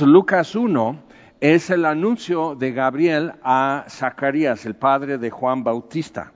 Lucas 1 es el anuncio de Gabriel a Zacarías, el padre de Juan Bautista.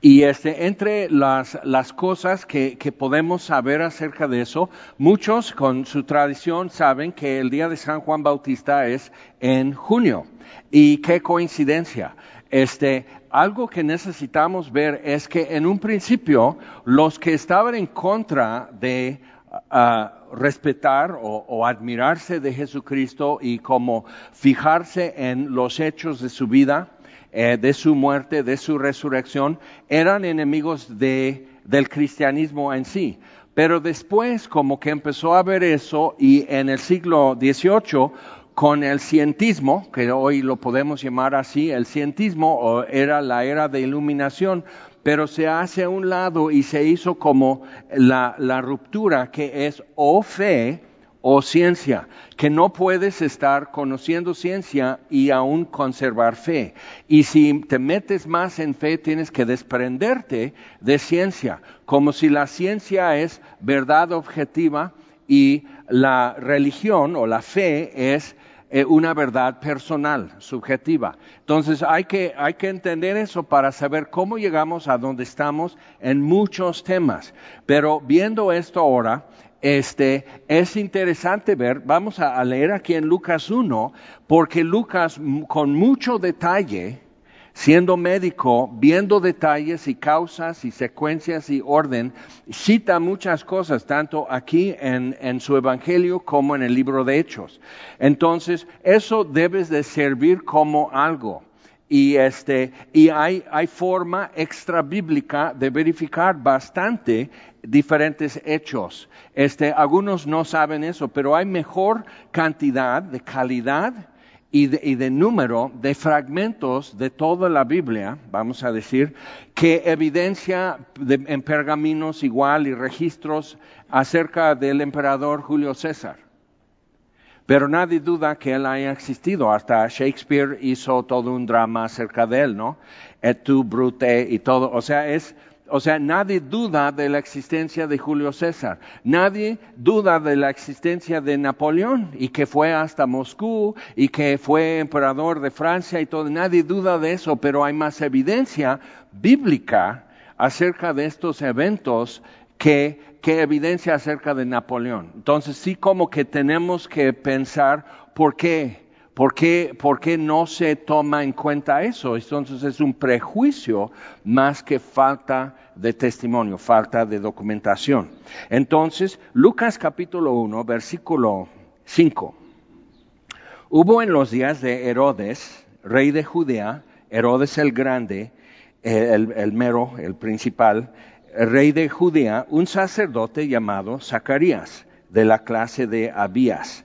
Y este, entre las, las cosas que, que, podemos saber acerca de eso, muchos con su tradición saben que el día de San Juan Bautista es en junio. Y qué coincidencia. Este, algo que necesitamos ver es que en un principio los que estaban en contra de uh, respetar o, admirarse de Jesucristo y como fijarse en los hechos de su vida, eh, de su muerte, de su resurrección, eran enemigos de, del cristianismo en sí. Pero después como que empezó a ver eso y en el siglo XVIII con el cientismo, que hoy lo podemos llamar así, el cientismo era la era de iluminación, pero se hace a un lado y se hizo como la, ruptura que es o fe o ciencia, que no puedes estar conociendo ciencia y aún conservar fe. Y si te metes más en fe, tienes que desprenderte de ciencia, como si la ciencia es verdad objetiva y la religión o la fe es eh, una verdad personal, subjetiva. Entonces hay que, hay que entender eso para saber cómo llegamos a donde estamos en muchos temas. Pero viendo esto ahora, este, es interesante ver, vamos a, leer aquí en Lucas 1, porque Lucas con mucho detalle, siendo médico, viendo detalles y causas y secuencias y orden, cita muchas cosas, tanto aquí en, en su Evangelio como en el libro de Hechos. Entonces, eso debe de servir como algo y este y hay, hay forma extra bíblica de verificar bastante diferentes hechos. Este, algunos no saben eso, pero hay mejor cantidad de calidad y de, y de, número de fragmentos de toda la Biblia, vamos a decir, que evidencia de, en pergaminos igual y registros acerca del emperador Julio César. Pero nadie duda que él haya existido. Hasta Shakespeare hizo todo un drama acerca de él, ¿no? Et tu, brute y todo. O sea, es, o sea, nadie duda de la existencia de Julio César. Nadie duda de la existencia de Napoleón y que fue hasta Moscú y que fue emperador de Francia y todo. Nadie duda de eso, pero hay más evidencia bíblica acerca de estos eventos que que evidencia acerca de Napoleón. Entonces sí como que tenemos que pensar por qué, por qué, por qué no se toma en cuenta eso. Entonces es un prejuicio más que falta de testimonio, falta de documentación. Entonces, Lucas capítulo 1, versículo 5. Hubo en los días de Herodes, rey de Judea, Herodes el Grande, el, el mero, el principal, rey de Judea, un sacerdote llamado Zacarías, de la clase de Abías.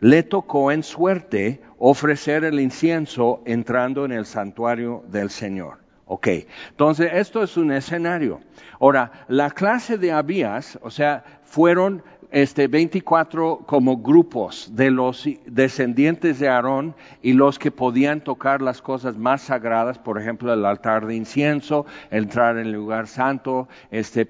le tocó en suerte ofrecer el incienso entrando en el santuario del Señor. Ok, entonces esto es un escenario. Ahora, la clase de Abías, o sea, fueron este, 24 como grupos de los descendientes de Aarón y los que podían tocar las cosas más sagradas, por ejemplo, el altar de incienso, entrar en el lugar santo, este,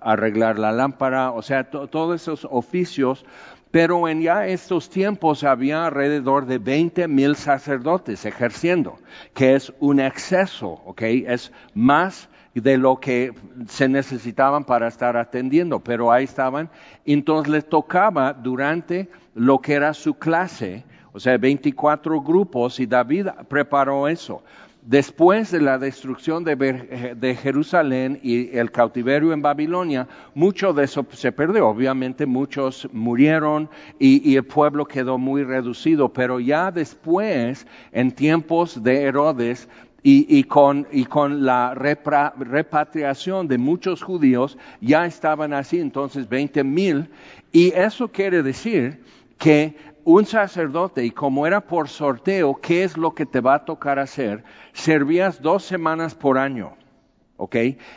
arreglar la lámpara, o sea, todos esos oficios. Pero en ya estos tiempos había alrededor de 20 mil sacerdotes ejerciendo, que es un exceso, ¿ok? Es más de lo que se necesitaban para estar atendiendo, pero ahí estaban. Entonces les tocaba durante lo que era su clase, o sea, 24 grupos, y David preparó eso. Después de la destrucción de, Jerusalén y el cautiverio en Babilonia, mucho de eso se perdió. Obviamente muchos murieron y, y el pueblo quedó muy reducido, pero ya después, en tiempos de Herodes, y, con, y con la repatriación de muchos judíos ya estaban así, entonces 20 mil, y eso quiere decir que un sacerdote, y como era por sorteo, ¿qué es lo que te va a tocar hacer? Servías dos semanas por año, ¿ok?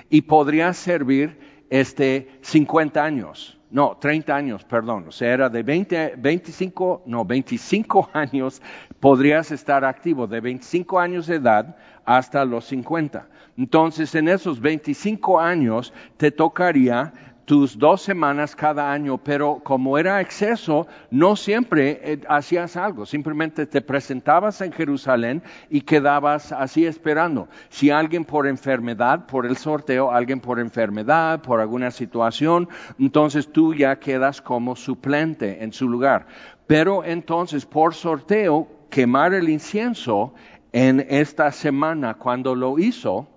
Y podrías servir este 50 años. No, 30 años, perdón. O sea, era de 20, 25, no, 25 años podrías estar activo, de 25 años de edad hasta los 50. Entonces, en esos 25 años te tocaría tus dos semanas cada año, pero como era exceso, no siempre eh, hacías algo, simplemente te presentabas en Jerusalén y quedabas así esperando. Si alguien por enfermedad, por el sorteo, alguien por enfermedad, por alguna situación, entonces tú ya quedas como suplente en su lugar. Pero entonces por sorteo, quemar el incienso en esta semana, cuando lo hizo,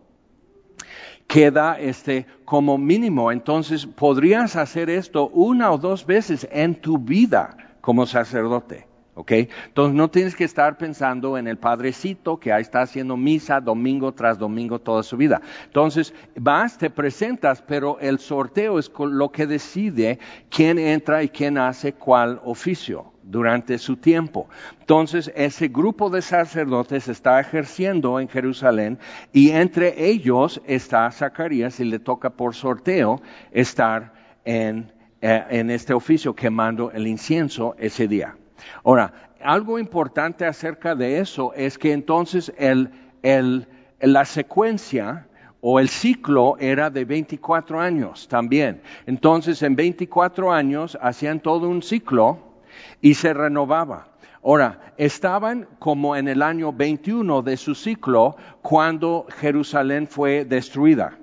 queda este como mínimo. Entonces podrías hacer esto una o dos veces en tu vida como sacerdote. ¿ok? Entonces no tienes que estar pensando en el padrecito que ahí está haciendo misa domingo tras domingo toda su vida. Entonces vas, te presentas, pero el sorteo es lo que decide quién entra y quién hace cuál oficio durante su tiempo. Entonces, ese grupo de sacerdotes está ejerciendo en Jerusalén y entre ellos está Zacarías y le toca por sorteo estar en, eh, en este oficio quemando el incienso ese día. Ahora, algo importante acerca de eso es que entonces el, el, la secuencia o el ciclo era de 24 años también. Entonces, en 24 años hacían todo un ciclo y se renovaba. Ahora, estaban como en el año 21 de su ciclo cuando Jerusalén fue destruida.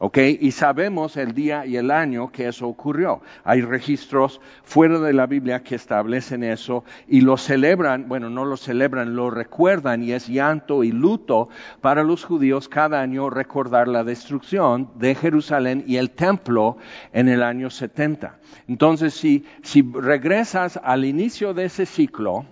¿Ok? Y sabemos el día y el año que eso ocurrió. Hay registros fuera de la Biblia que establecen eso y lo celebran, bueno, no lo celebran, lo recuerdan y es llanto y luto para los judíos cada año recordar la destrucción de Jerusalén y el templo en el año 70. Entonces, si, si regresas al inicio de ese ciclo,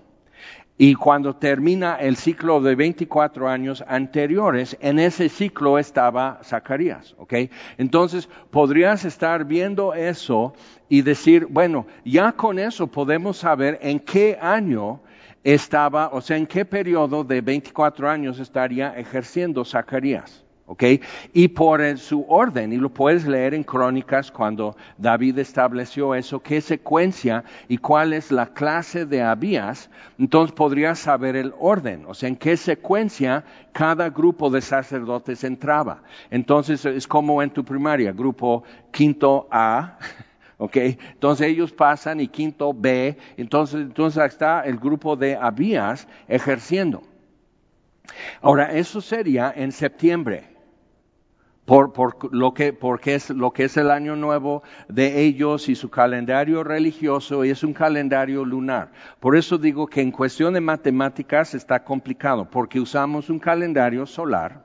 y cuando termina el ciclo de 24 años anteriores, en ese ciclo estaba Zacarías, ¿ok? Entonces, podrías estar viendo eso y decir, bueno, ya con eso podemos saber en qué año estaba, o sea, en qué periodo de 24 años estaría ejerciendo Zacarías. ¿Ok? Y por su orden, y lo puedes leer en Crónicas cuando David estableció eso, qué secuencia y cuál es la clase de Abías, entonces podrías saber el orden, o sea, en qué secuencia cada grupo de sacerdotes entraba. Entonces es como en tu primaria, grupo quinto A, ¿ok? Entonces ellos pasan y quinto B, entonces, entonces está el grupo de Abías ejerciendo. Ahora, eso sería en septiembre por, por, lo que, porque es lo que es el año nuevo de ellos y su calendario religioso y es un calendario lunar. Por eso digo que en cuestión de matemáticas está complicado, porque usamos un calendario solar,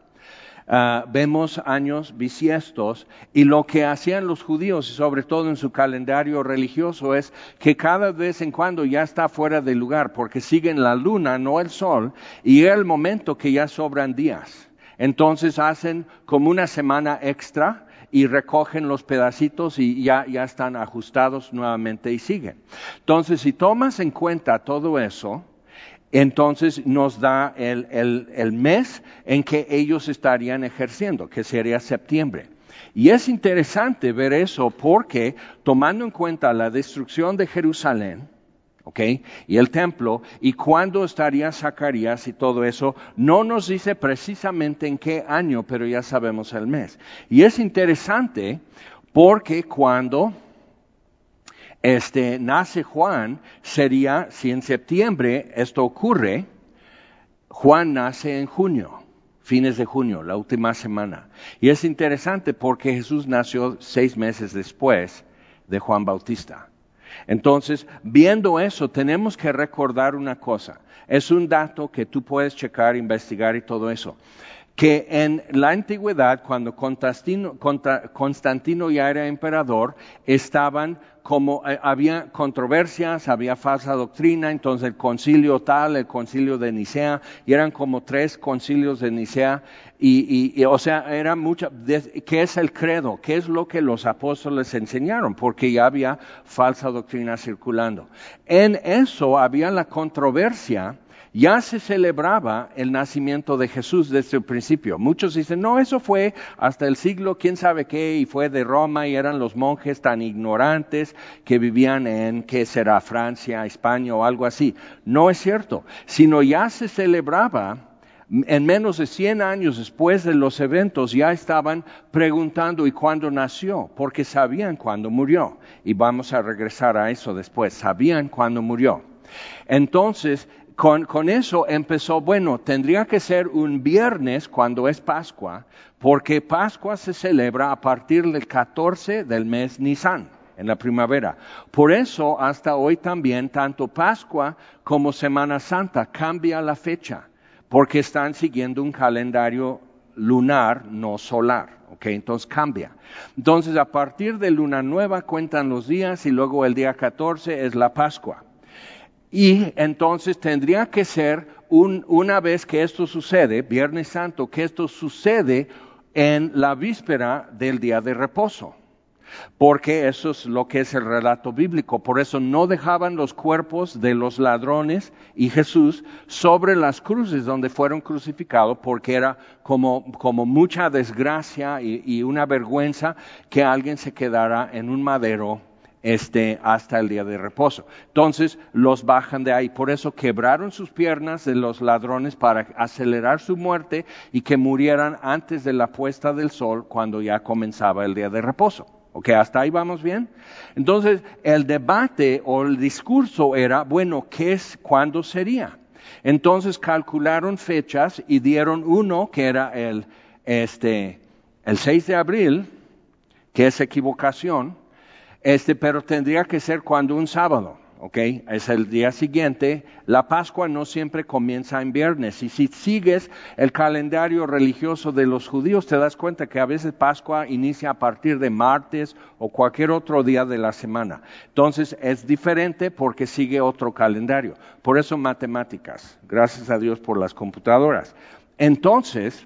uh, vemos años bisiestos y lo que hacían los judíos, y sobre todo en su calendario religioso, es que cada vez en cuando ya está fuera de lugar, porque siguen la luna, no el sol, y es el momento que ya sobran días. Entonces hacen como una semana extra y recogen los pedacitos y ya, ya están ajustados nuevamente y siguen. Entonces, si tomas en cuenta todo eso, entonces nos da el, el, el, mes en que ellos estarían ejerciendo, que sería septiembre. Y es interesante ver eso porque tomando en cuenta la destrucción de Jerusalén, ¿ok? Y el templo, y cuándo estaría Zacarías y todo eso, no nos dice precisamente en qué año, pero ya sabemos el mes. Y es interesante porque cuando este, nace Juan, sería, si en septiembre esto ocurre, Juan nace en junio fines de junio, la última semana. Y es interesante porque Jesús nació seis meses después de Juan Bautista. Entonces, viendo eso, tenemos que recordar una cosa. Es un dato que tú puedes checar, investigar y todo eso. Que en la antigüedad, cuando Constantino, ya era emperador, estaban como eh, había controversias, había falsa doctrina, entonces el concilio tal, el concilio de Nicea, y eran como tres concilios de Nicea, y, o sea, era mucha, ¿qué es el credo? ¿Qué es lo que los apóstoles enseñaron? Porque ya había falsa doctrina circulando. En eso había la controversia ya se celebraba el nacimiento de Jesús desde el principio. Muchos dicen, no, eso fue hasta el siglo quién sabe qué, y fue de Roma, y eran los monjes tan ignorantes que vivían en, ¿qué será? Francia, España o algo así. No es cierto, sino ya se celebraba en menos de 100 años después de los eventos ya estaban preguntando y cuándo nació, porque sabían cuándo murió. Y vamos a regresar a eso después, sabían cuándo murió. Entonces, con, eso empezó, bueno, tendría que ser un viernes cuando es Pascua, porque Pascua se celebra a partir del 14 del mes Nisan, en la primavera. Por eso, hasta hoy también, tanto Pascua como Semana Santa cambia la fecha, porque están siguiendo un calendario lunar, no solar. ¿ok? Entonces cambia. Entonces, a partir de luna nueva cuentan los días y luego el día 14 es la Pascua. Y entonces tendría que ser una vez que esto sucede, Viernes Santo, que esto sucede en la víspera del día de reposo. Porque eso es lo que es el relato bíblico. Por eso no dejaban los cuerpos de los ladrones y Jesús sobre las cruces donde fueron crucificados, porque era como, mucha desgracia y, y una vergüenza que alguien se quedara en un madero este, hasta el día de reposo. Entonces los bajan de ahí. Por eso quebraron sus piernas de los ladrones para acelerar su muerte y que murieran antes de la puesta del sol cuando ya comenzaba el día de reposo. ¿Ok? Hasta ahí vamos bien. Entonces el debate o el discurso era, bueno, ¿qué es, cuándo sería? Entonces calcularon fechas y dieron uno que era el, este, el 6 de abril, que es equivocación, este, pero tendría que ser cuando un sábado, ¿ok? Es el día siguiente. La Pascua no siempre comienza en viernes. Y si sigues el calendario religioso de los judíos, te das cuenta que a veces Pascua inicia a partir de martes o cualquier otro día de la semana. Entonces es diferente porque sigue otro calendario. Por eso matemáticas. Gracias a Dios por las computadoras. Entonces,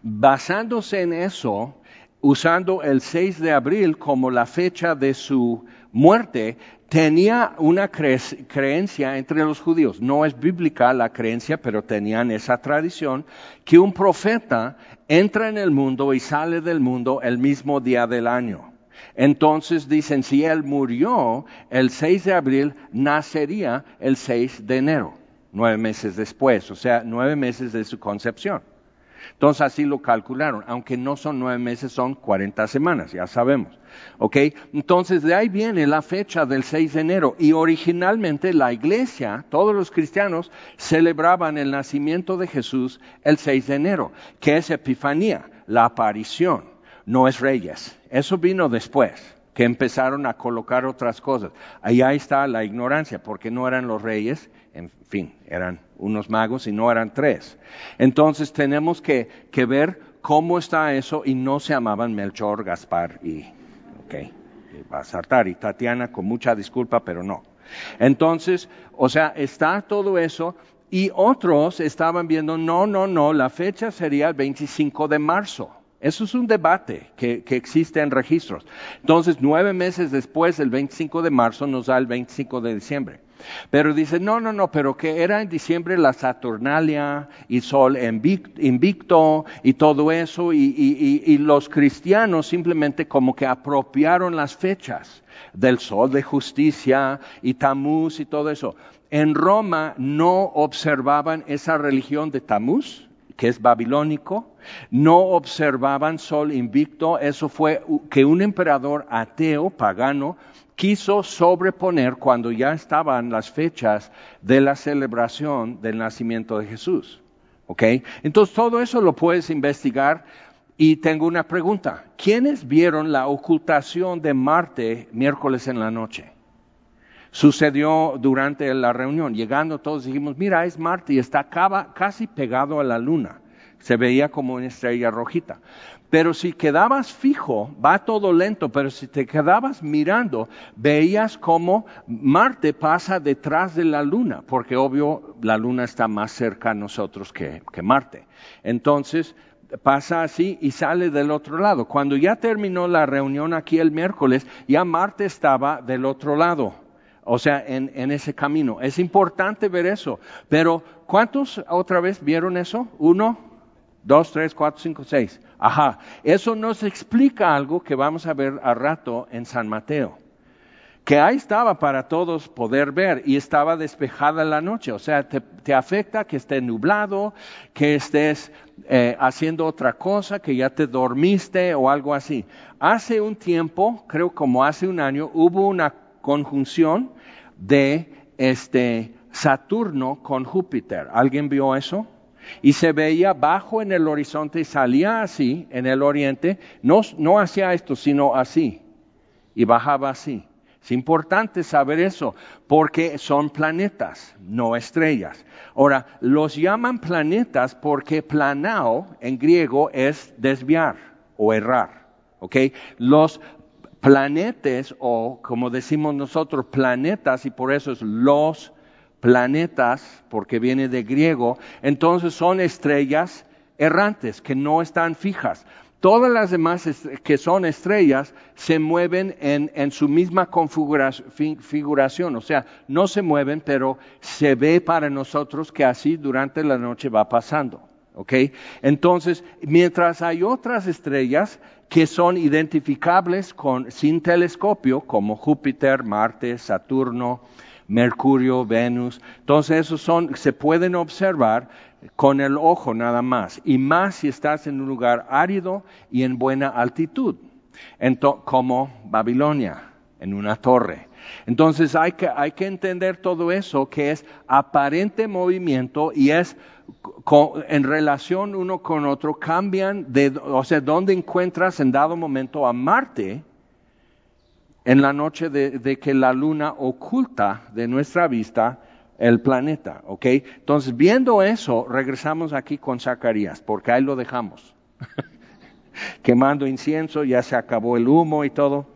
basándose en eso, usando el 6 de abril como la fecha de su muerte, tenía una creencia entre los judíos. No es bíblica la creencia, pero tenían esa tradición, que un profeta entra en el mundo y sale del mundo el mismo día del año. Entonces dicen, si él murió el 6 de abril, nacería el 6 de enero, nueve meses después, o sea, nueve meses de su concepción. Entonces así lo calcularon, aunque no son nueve meses, son cuarenta semanas, ya sabemos. ¿Ok? Entonces de ahí viene la fecha del 6 de enero y originalmente la iglesia, todos los cristianos, celebraban el nacimiento de Jesús el 6 de enero, que es Epifanía, la aparición, no es Reyes. Eso vino después que empezaron a colocar otras cosas. Ahí está la ignorancia, porque no eran los reyes, en fin, eran unos magos y no eran tres. Entonces tenemos que, ver cómo está eso y no se llamaban Melchor, Gaspar y, ok, y y Tatiana con mucha disculpa, pero no. Entonces, o sea, está todo eso y otros estaban viendo, no, no, no, la fecha sería el 25 de marzo. Eso es un debate que, existe en registros. Entonces, nueve meses después, el 25 de marzo, nos da el 25 de diciembre. Pero dice, no, no, no, pero que era en diciembre la Saturnalia y Sol invicto y todo eso, y, los cristianos simplemente como que apropiaron las fechas del Sol de Justicia y Tamuz y todo eso. En Roma no observaban esa religión de Tamuz, que es babilónico, no observaban sol invicto, eso fue que un emperador ateo, pagano, quiso sobreponer cuando ya estaban las fechas de la celebración del nacimiento de Jesús. ¿Ok? Entonces todo eso lo puedes investigar y tengo una pregunta. ¿Quiénes vieron la ocultación de Marte miércoles en la noche? Sucedió durante la reunión. Llegando todos dijimos, mira, es Marte y está casi pegado a la luna. se veía como una estrella rojita. Pero si quedabas fijo, va todo lento, pero si te quedabas mirando, veías como Marte pasa detrás de la Luna, porque obvio la Luna está más cerca a nosotros que, Marte. Entonces, pasa así y sale del otro lado. Cuando ya terminó la reunión aquí el miércoles, ya Marte estaba del otro lado, o sea, en, ese camino. Es importante ver eso. Pero, ¿cuántos otra vez vieron eso? Uno, dos, tres, cuatro, cinco, seis. Ajá, eso nos explica algo que vamos a ver a rato en San Mateo. Que ahí estaba para todos poder ver y estaba despejada la noche. O sea, te, afecta que esté nublado, que estés eh, haciendo otra cosa, que ya te dormiste o algo así. Hace un tiempo, creo como hace un año, hubo una conjunción de este Saturno con Júpiter. ¿Alguien vio eso? Y se veía bajo en el horizonte y salía así en el oriente, no, no hacía esto, sino así, y bajaba así. Es importante saber eso, porque son planetas, no estrellas. Ahora, los llaman planetas porque planao en griego es desviar o errar. ¿ok? Los planetes, o como decimos nosotros, planetas, y por eso es los planetas, porque viene de griego, entonces son estrellas errantes que no están fijas. Todas las demás que son estrellas se mueven en, su misma configuración, o sea, no se mueven, pero se ve para nosotros que así durante la noche va pasando. ¿ok? Entonces, mientras hay otras estrellas que son identificables con, sin telescopio, como Júpiter, Marte, Saturno, Mercurio, Venus. Entonces esos son, se pueden observar con el ojo nada más, y más si estás en un lugar árido y en buena altitud, como Babilonia, en una torre. Entonces hay que, hay que entender todo eso que es aparente movimiento y es en relación uno con otro, cambian de, o sea, donde encuentras en dado momento a Marte, en la noche de, que la luna oculta de nuestra vista el planeta, ¿ok? Entonces, viendo eso, regresamos aquí con Zacarías, porque ahí lo dejamos. Quemando incienso, ya se acabó el humo y todo.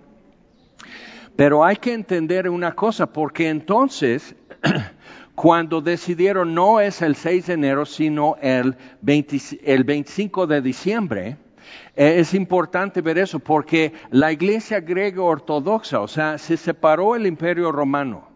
Pero hay que entender una cosa, porque entonces, cuando decidieron no es el 6 de enero, sino el, el 25 de diciembre, es importante ver eso porque la iglesia griega ortodoxa, o sea, se separó el imperio romano.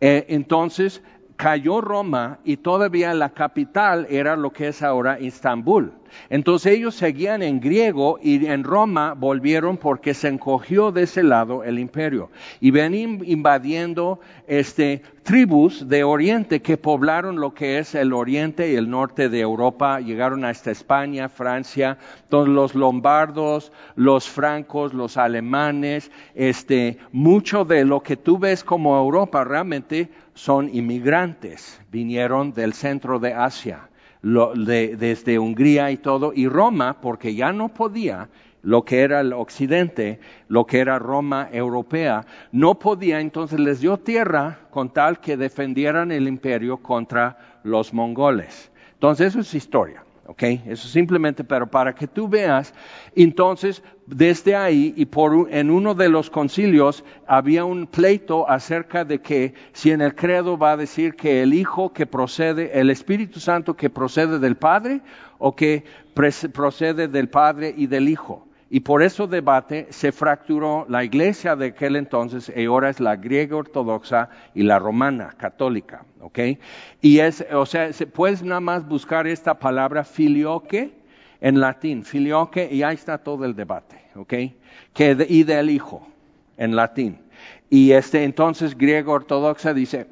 Eh, entonces cayó Roma y todavía la capital era lo que es ahora Estambul. Entonces ellos seguían en griego y en Roma volvieron porque se encogió de ese lado el imperio. Y venían invadiendo este, tribus de Oriente que poblaron lo que es el Oriente y el norte de Europa. Llegaron hasta España, Francia, los lombardos, los francos, los alemanes. Este, mucho de lo que tú ves como Europa realmente son inmigrantes. Vinieron del centro de Asia desde Hungría y todo, y Roma, porque ya no podía, lo que era el occidente, lo que era Roma europea, no podía, entonces les dio tierra con tal que defendieran el imperio contra los mongoles. Entonces eso es historia. ¿Ok? Eso simplemente, pero para que tú veas, entonces, desde ahí y por, en uno de los concilios había un pleito acerca de que si en el credo va a decir que el Hijo que procede, el Espíritu Santo que procede del Padre o que procede del Padre y del Hijo. Y por ese debate se fracturó la iglesia de aquel entonces, y ahora es la griega ortodoxa y la romana católica, ¿ok? Y es, o sea, puedes nada más buscar esta palabra filioque en latín, filioque, y ahí está todo el debate, ¿ok? Que y del hijo, en latín. Y este, entonces griego ortodoxa dice,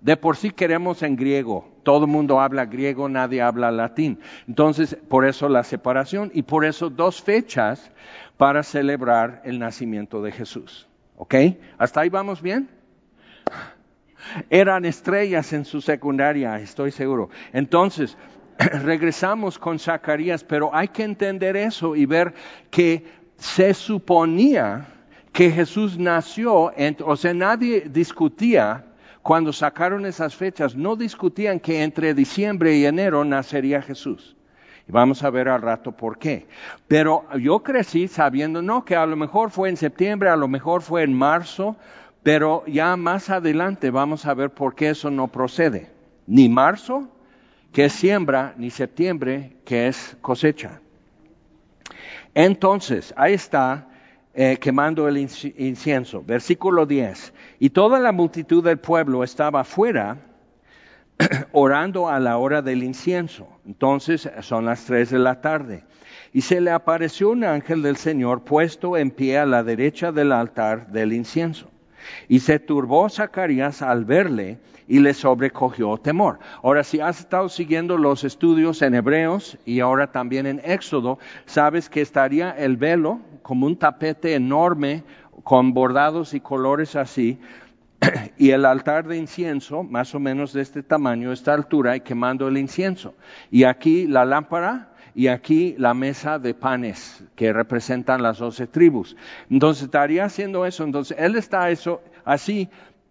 de por sí queremos en griego, todo el mundo habla griego, nadie habla latín. Entonces, por eso la separación y por eso dos fechas para celebrar el nacimiento de Jesús. ¿Ok? ¿Hasta ahí vamos bien? Eran estrellas en su secundaria, estoy seguro. Entonces, regresamos con Zacarías, pero hay que entender eso y ver que se suponía que Jesús nació, o sea, nadie discutía cuando sacaron esas fechas, no discutían que entre diciembre y enero nacería Jesús. Y vamos a ver al rato por qué. Pero yo crecí sabiendo, no, que a lo mejor fue en septiembre, a lo mejor fue en marzo, pero ya más adelante vamos a ver por qué eso no procede. Ni marzo, que es siembra, ni septiembre, que es cosecha. Entonces, ahí está eh, quemando el incienso. Versículo 10. Y toda la multitud del pueblo estaba afuera orando a la hora del incienso. Entonces son las tres de la tarde. Y se le apareció un ángel del Señor puesto en pie a la derecha del altar del incienso. Y se turbó Zacarías al verle y le sobrecogió temor. Ahora, si has estado siguiendo los estudios en Hebreos y ahora también en Éxodo, sabes que estaría el velo como un tapete enorme con bordados y colores así, y el altar de incienso, más o menos de este tamaño, esta altura, y quemando el incienso. Y aquí la lámpara y aquí la mesa de panes que representan las doce tribus. Entonces estaría haciendo eso, entonces él está eso así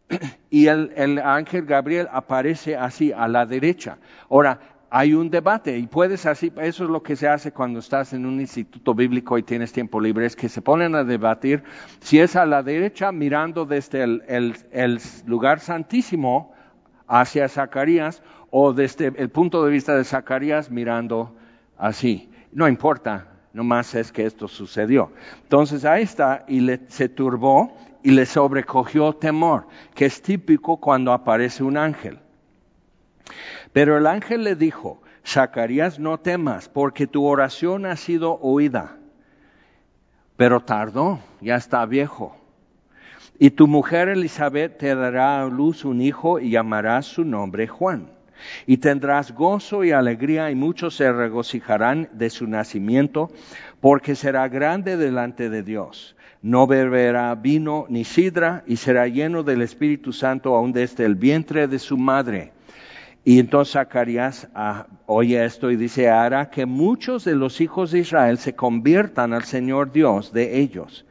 y el, el, ángel Gabriel aparece así a la derecha. Ahora, hay un debate y puedes así, eso es lo que se hace cuando estás en un instituto bíblico y tienes tiempo libre, es que se ponen a debatir si es a la derecha mirando desde el, el, el lugar santísimo hacia Zacarías o desde el punto de vista de Zacarías mirando así. No importa, nomás es que esto sucedió. Entonces ahí está y le, se turbó y le sobrecogió temor, que es típico cuando aparece un ángel. Pero el ángel le dijo, Zacarías, no temas, porque tu oración ha sido oída. Pero tardó, ya está viejo. Y tu mujer Elizabeth te dará a luz un hijo y llamarás su nombre Juan. Y tendrás gozo y alegría y muchos se regocijarán de su nacimiento, porque será grande delante de Dios. No beberá vino ni sidra y será lleno del Espíritu Santo aún desde el vientre de su madre. Y entonces Zacarías ah, oye esto y dice, hará que muchos de los hijos de Israel se conviertan al Señor Dios de ellos.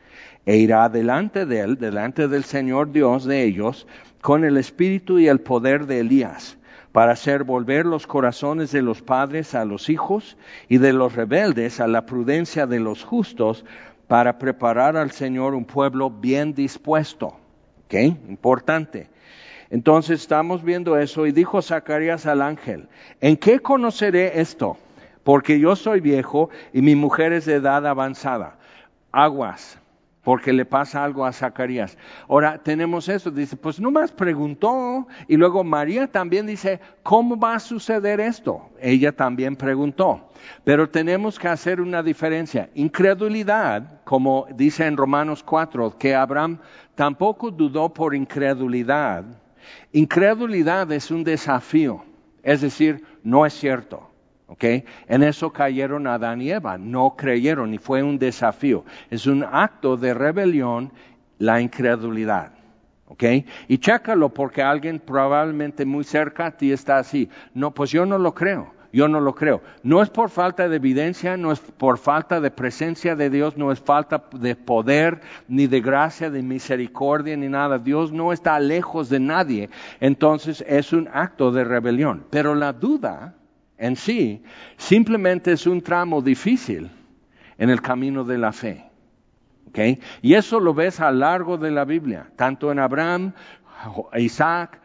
E irá delante de él, delante del Señor Dios de ellos, con el espíritu y el poder de Elías para hacer volver los corazones de los padres a los hijos y de los rebeldes a la prudencia de los justos, para preparar al Señor un pueblo bien dispuesto. ¿Ok? Importante. Entonces estamos viendo eso y dijo Zacarías al ángel, ¿en qué conoceré esto? Porque yo soy viejo y mi mujer es de edad avanzada. Aguas, porque le pasa algo a Zacarías. Ahora tenemos eso, dice, pues nomás preguntó, y luego María también dice, ¿cómo va a suceder esto? Ella también preguntó, pero tenemos que hacer una diferencia. Incredulidad, como dice en Romanos 4, que Abraham tampoco dudó por incredulidad. Incredulidad es un desafío, es decir, no es cierto. En eso cayeron Adán y Eva, no creyeron y fue un desafío. Es un acto de rebelión la incredulidad. Y chécalo porque alguien probablemente muy cerca a ti está así. No, pues yo no lo creo. Yo no lo creo. No es por falta de evidencia, no es por falta de presencia de Dios, no es falta de poder, ni de gracia, de misericordia, ni nada. Dios no está lejos de nadie. Entonces es un acto de rebelión. Pero la duda en sí simplemente es un tramo difícil en el camino de la fe. ¿Okay? Y eso lo ves a lo largo de la Biblia, tanto en Abraham, Isaac,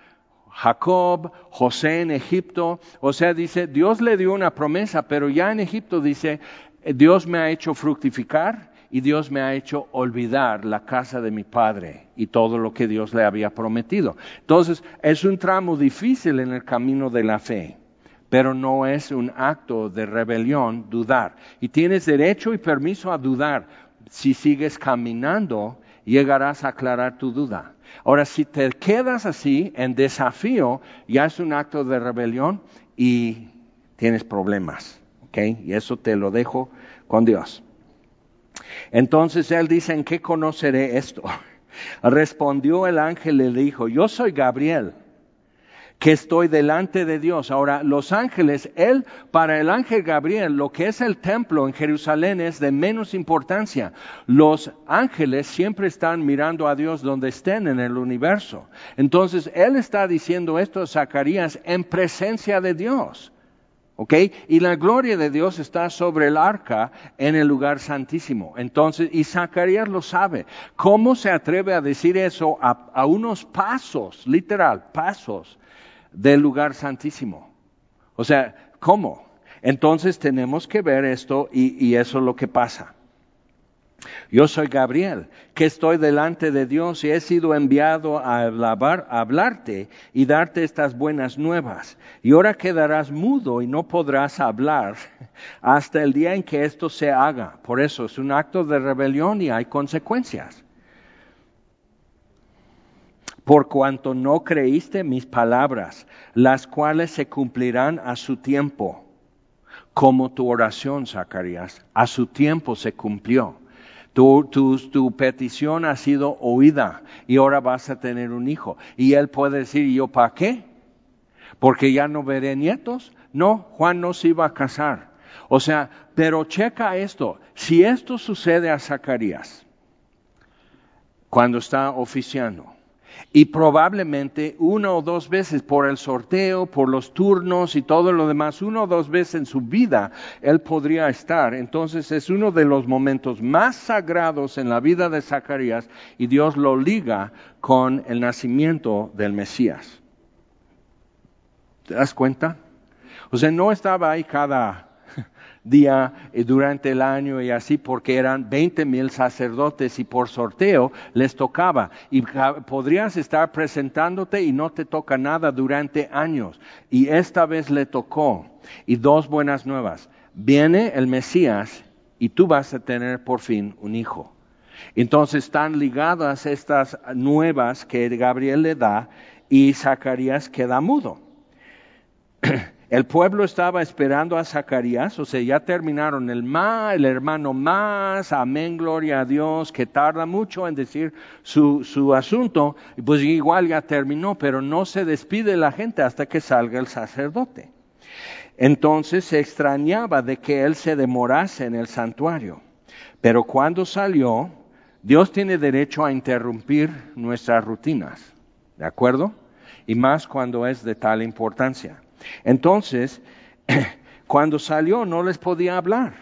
Jacob, José en Egipto. O sea, dice, Dios le dio una promesa, pero ya en Egipto dice, Dios me ha hecho fructificar y Dios me ha hecho olvidar la casa de mi padre y todo lo que Dios le había prometido. Entonces, es un tramo difícil en el camino de la fe pero no es un acto de rebelión dudar. Y tienes derecho y permiso a dudar. Si sigues caminando, llegarás a aclarar tu duda. Ahora, si te quedas así en desafío, ya es un acto de rebelión y tienes problemas. ¿Ok? Y eso te lo dejo con Dios. Entonces él dice, ¿en qué conoceré esto? Respondió el ángel y le dijo, yo soy Gabriel que estoy delante de Dios. Ahora, los ángeles, él, para el ángel Gabriel, lo que es el templo en Jerusalén es de menos importancia. Los ángeles siempre están mirando a Dios donde estén en el universo. Entonces, él está diciendo esto a Zacarías en presencia de Dios. ¿Ok? Y la gloria de Dios está sobre el arca en el lugar santísimo. Entonces, y Zacarías lo sabe. ¿Cómo se atreve a decir eso a, unos pasos, literal, pasos del lugar santísimo? O sea, ¿cómo? Entonces tenemos que ver esto y, eso es lo que pasa. Yo soy Gabriel, que estoy delante de Dios y he sido enviado a, hablarte y darte estas buenas nuevas. Y ahora quedarás mudo y no podrás hablar hasta el día en que esto se haga. Por eso es un acto de rebelión y hay consecuencias. Por cuanto no creíste mis palabras, las cuales se cumplirán a su tiempo, como tu oración, Zacarías, a su tiempo se cumplió. Tu, tu, petición ha sido oída y ahora vas a tener un hijo. Y él puede decir, ¿y yo para qué? Porque ya no veré nietos. No, Juan no se iba a casar. O sea, pero checa esto. Si esto sucede a Zacarías cuando está oficiando, y probablemente una o dos veces por el sorteo, por los turnos y todo lo demás, una o dos veces en su vida él podría estar. Entonces es uno de los momentos más sagrados en la vida de Zacarías y Dios lo liga con el nacimiento del Mesías. ¿Te das cuenta? O sea, no estaba ahí cada día eh, durante el año y así porque eran 20 mil sacerdotes y por sorteo les tocaba. Y podrías estar presentándote y no te toca nada durante años. Y esta vez le tocó. Y dos buenas nuevas. Viene el Mesías y tú vas a tener por fin un hijo. Entonces están ligadas estas nuevas que Gabriel le da y Zacarías queda mudo El pueblo estaba esperando a Zacarías, o sea, ya terminaron el más, el hermano más, amén, gloria a Dios, que tarda mucho en decir su, su asunto, pues igual ya terminó, pero no se despide la gente hasta que salga el sacerdote. Entonces se extrañaba de que él se demorase en el santuario, pero cuando salió, Dios tiene derecho a interrumpir nuestras rutinas, ¿de acuerdo? Y más cuando es de tal importancia. Entonces, cuando salió no les podía hablar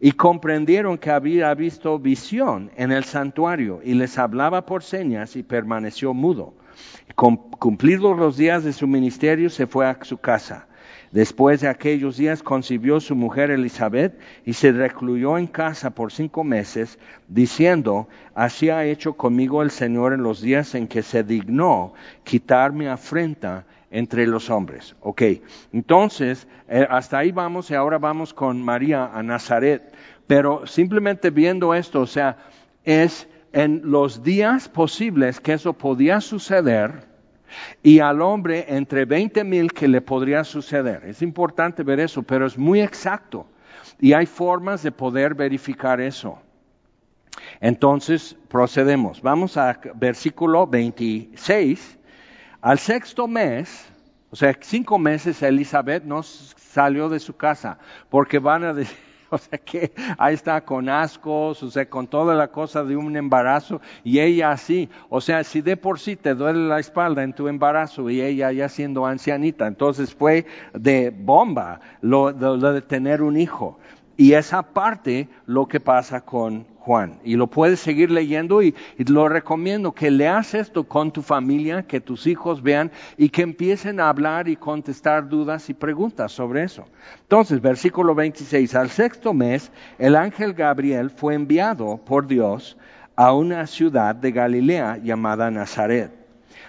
y comprendieron que había visto visión en el santuario y les hablaba por señas y permaneció mudo. Cumplidos los días de su ministerio se fue a su casa. Después de aquellos días concibió su mujer Elizabeth y se recluyó en casa por cinco meses, diciendo, así ha hecho conmigo el Señor en los días en que se dignó quitar mi afrenta entre los hombres. Ok, entonces, eh, hasta ahí vamos y ahora vamos con María a Nazaret. Pero simplemente viendo esto, o sea, es en los días posibles que eso podía suceder y al hombre entre 20 mil que le podría suceder. Es importante ver eso, pero es muy exacto y hay formas de poder verificar eso. Entonces, procedemos. Vamos a versículo 26 al sexto mes, o sea, cinco meses, Elizabeth no salió de su casa, porque van a decir, o sea, que ahí está con ascos, o sea, con toda la cosa de un embarazo, y ella así, o sea, si de por sí te duele la espalda en tu embarazo y ella ya siendo ancianita, entonces fue de bomba lo de tener un hijo. Y esa parte lo que pasa con Juan. Y lo puedes seguir leyendo y, lo recomiendo que leas esto con tu familia, que tus hijos vean y que empiecen a hablar y contestar dudas y preguntas sobre eso. Entonces, versículo 26, al sexto mes, el ángel Gabriel fue enviado por Dios a una ciudad de Galilea llamada Nazaret,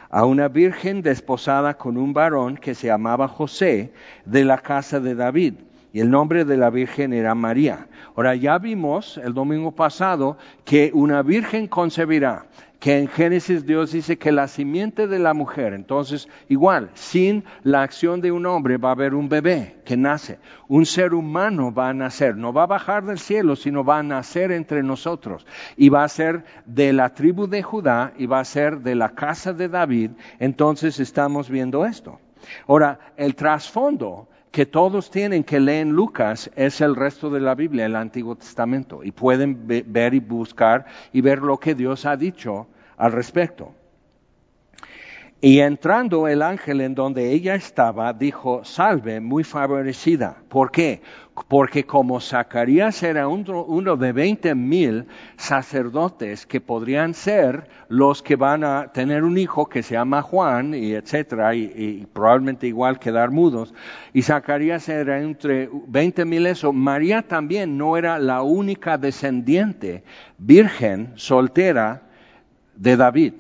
a una virgen desposada con un varón que se llamaba José de la casa de David y el nombre de la Virgen era María. Ahora ya vimos el domingo pasado que una Virgen concebirá, que en Génesis Dios dice que la simiente de la mujer, entonces igual, sin la acción de un hombre va a haber un bebé que nace, un ser humano va a nacer, no va a bajar del cielo, sino va a nacer entre nosotros y va a ser de la tribu de Judá y va a ser de la casa de David, entonces estamos viendo esto. Ahora, el trasfondo que todos tienen que leer en Lucas es el resto de la Biblia, el Antiguo Testamento, y pueden ver y buscar y ver lo que Dios ha dicho al respecto. Y entrando el ángel en donde ella estaba, dijo, salve, muy favorecida. ¿Por qué? Porque como Zacarías era uno de veinte mil sacerdotes que podrían ser los que van a tener un hijo que se llama Juan, y etcétera, y, probablemente igual quedar mudos, y Zacarías era entre veinte mil eso, María también no era la única descendiente virgen, soltera, de David.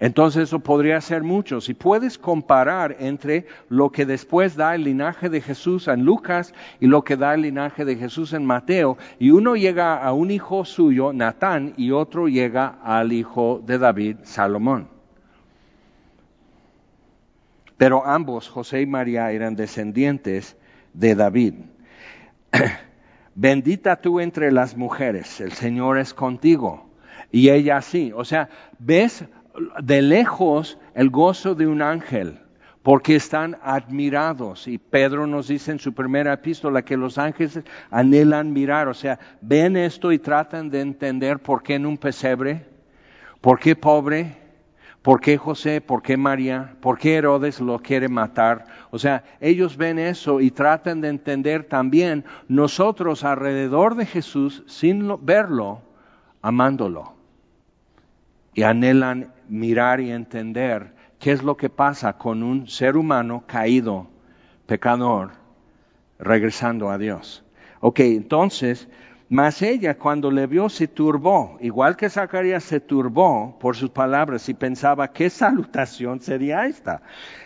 Entonces eso podría ser mucho. Si puedes comparar entre lo que después da el linaje de Jesús en Lucas y lo que da el linaje de Jesús en Mateo, y uno llega a un hijo suyo, Natán, y otro llega al hijo de David, Salomón. Pero ambos, José y María, eran descendientes de David. Bendita tú entre las mujeres, el Señor es contigo. Y ella sí. O sea, ves de lejos el gozo de un ángel, porque están admirados. Y Pedro nos dice en su primera epístola que los ángeles anhelan mirar, o sea, ven esto y tratan de entender por qué en un pesebre, por qué pobre, por qué José, por qué María, por qué Herodes lo quiere matar. O sea, ellos ven eso y tratan de entender también nosotros alrededor de Jesús sin verlo, amándolo. Y anhelan mirar y entender qué es lo que pasa con un ser humano caído, pecador, regresando a Dios. Ok, entonces, mas ella cuando le vio se turbó, igual que Zacarías se turbó por sus palabras y pensaba, ¿qué salutación sería esta?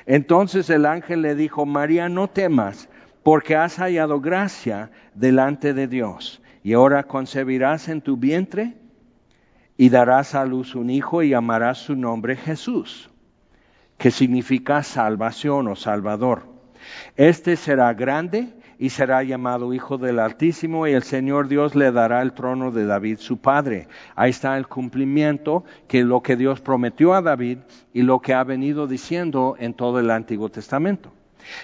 Entonces el ángel le dijo, María, no temas, porque has hallado gracia delante de Dios, y ahora concebirás en tu vientre y darás a luz un hijo y llamarás su nombre Jesús, que significa salvación o salvador. Este será grande y será llamado Hijo del Altísimo y el Señor Dios le dará el trono de David su padre. Ahí está el cumplimiento que lo que Dios prometió a David y lo que ha venido diciendo en todo el Antiguo Testamento.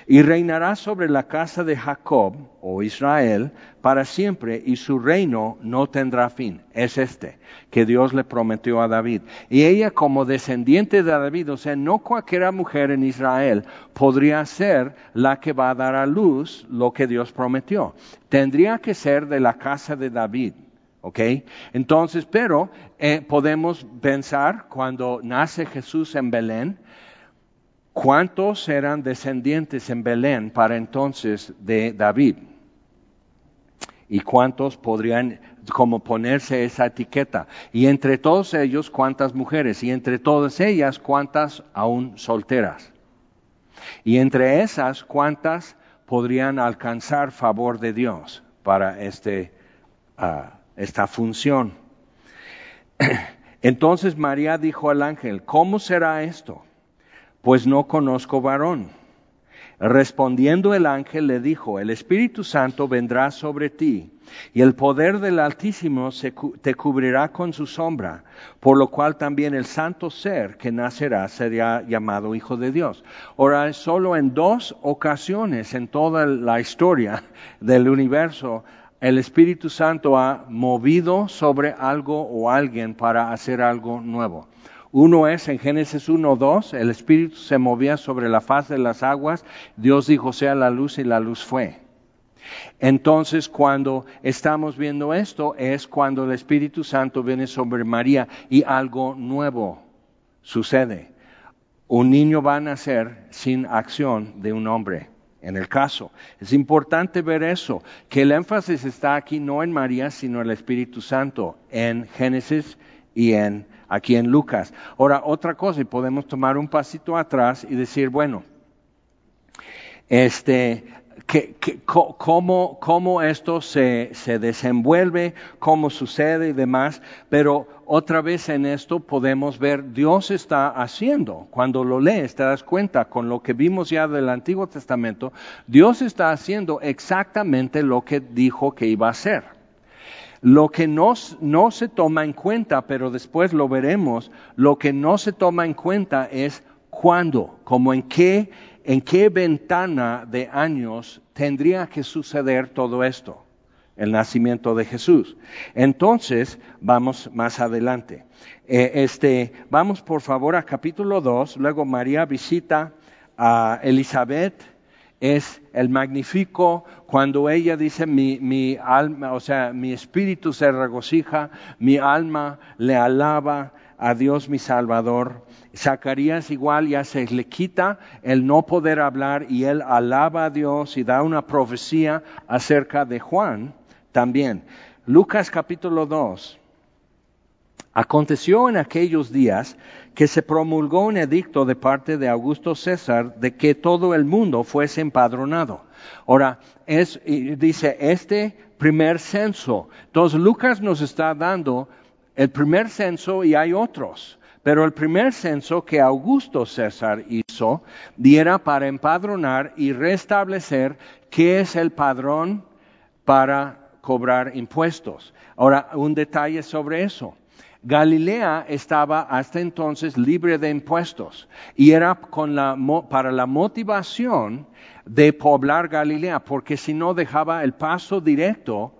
Y reinará sobre la casa de Jacob o Israel para siempre y su reino no tendrá fin. Es este que Dios le prometió a David. Y ella como descendiente de David, o sea, no cualquiera mujer en Israel podría ser la que va a dar a luz lo que Dios prometió. Tendría que ser de la casa de David. ¿Ok? Entonces, pero eh, podemos pensar cuando nace Jesús en Belén, ¿Cuántos eran descendientes en Belén para entonces de David? ¿Y cuántos podrían como ponerse esa etiqueta? Y entre todos ellos, ¿cuántas mujeres? Y entre todas ellas, ¿cuántas aún solteras? Y entre esas, ¿cuántas podrían alcanzar favor de Dios para este, ah, esta función? Entonces María dijo al ángel, ¿cómo será esto? Pues no conozco varón. Respondiendo el ángel le dijo, el Espíritu Santo vendrá sobre ti, y el poder del Altísimo te cubrirá con su sombra, por lo cual también el santo ser que nacerá será llamado Hijo de Dios. Ahora, solo en dos ocasiones en toda la historia del universo, el Espíritu Santo ha movido sobre algo o alguien para hacer algo nuevo. Uno es en Génesis 1, 2, el Espíritu se movía sobre la faz de las aguas, Dios dijo sea la luz y la luz fue. Entonces cuando estamos viendo esto es cuando el Espíritu Santo viene sobre María y algo nuevo sucede. Un niño va a nacer sin acción de un hombre. En el caso, es importante ver eso, que el énfasis está aquí no en María, sino en el Espíritu Santo, en Génesis y en aquí en Lucas. Ahora, otra cosa, y podemos tomar un pasito atrás y decir, bueno, este, que, cómo, cómo, esto se, se, desenvuelve, cómo sucede y demás, pero otra vez en esto podemos ver, Dios está haciendo, cuando lo lees te das cuenta con lo que vimos ya del Antiguo Testamento, Dios está haciendo exactamente lo que dijo que iba a hacer. Lo que no, se toma en cuenta, pero después lo veremos, lo que no se toma en cuenta es cuándo, como en qué, en qué ventana de años tendría que suceder todo esto. el nacimiento de Jesús. Entonces, vamos más adelante. Eh, este, vamos por favor a capítulo 2, luego María visita a Elizabeth, es el magnífico cuando ella dice mi, mi alma, o sea, mi espíritu se regocija, mi alma le alaba a Dios mi Salvador. Zacarías igual ya se le quita el no poder hablar y él alaba a Dios y da una profecía acerca de Juan también. Lucas capítulo 2. Aconteció en aquellos días que se promulgó un edicto de parte de Augusto César de que todo el mundo fuese empadronado. Ahora, es, dice, este primer censo. Entonces, Lucas nos está dando el primer censo y hay otros. Pero el primer censo que Augusto César hizo diera para empadronar y restablecer qué es el padrón para cobrar impuestos. Ahora, un detalle sobre eso. Galilea estaba hasta entonces libre de impuestos y era con la, para la motivación de poblar Galilea, porque si no dejaba el paso directo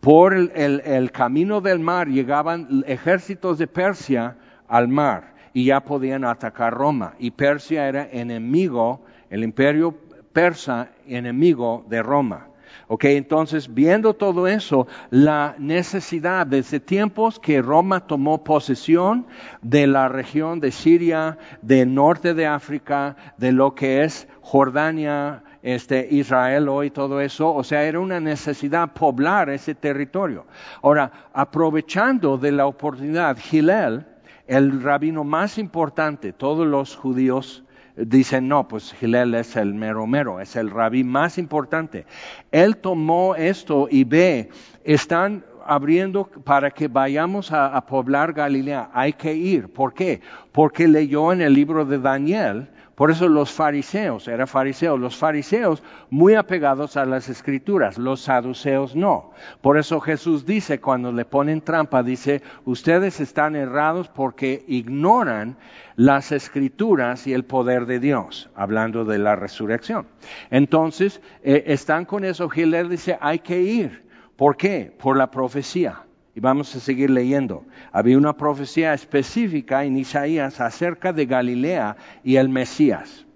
por el, camino del mar, llegaban ejércitos de Persia al mar y ya podían atacar Roma. Y Persia era enemigo, el imperio persa enemigo de Roma. Ok, entonces viendo todo eso, la necesidad desde tiempos que Roma tomó posesión de la región de Siria, del norte de África, de lo que es Jordania, este, Israel hoy, todo eso, o sea, era una necesidad poblar ese territorio. Ahora, aprovechando de la oportunidad, Gilel, el rabino más importante, todos los judíos dicen, no, pues Gilel es el mero mero, es el rabí más importante. Él tomó esto y ve, están abriendo para que vayamos a, a poblar Galilea. Hay que ir. ¿Por qué? Porque leyó en el libro de Daniel por eso los fariseos, era fariseos, los fariseos muy apegados a las escrituras, los saduceos no. Por eso Jesús dice, cuando le ponen trampa, dice, ustedes están errados porque ignoran las escrituras y el poder de Dios, hablando de la resurrección. Entonces, eh, están con eso, Gilel dice, hay que ir. ¿Por qué? Por la profecía. Y vamos a seguir leyendo. Había una profecía específica en Isaías acerca de Galilea y el Mesías.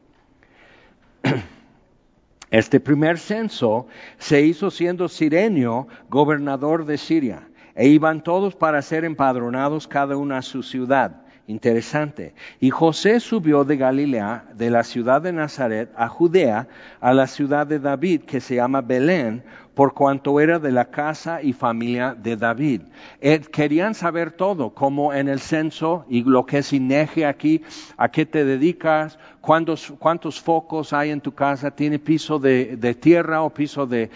Este primer censo se hizo siendo Sirenio gobernador de Siria, e iban todos para ser empadronados cada uno a su ciudad. Interesante. Y José subió de Galilea, de la ciudad de Nazaret, a Judea, a la ciudad de David, que se llama Belén, por cuanto era de la casa y familia de David. Eh, querían saber todo, como en el censo y lo que es INEGE aquí, a qué te dedicas, cuántos, cuántos focos hay en tu casa, tiene piso de, tierra o piso de,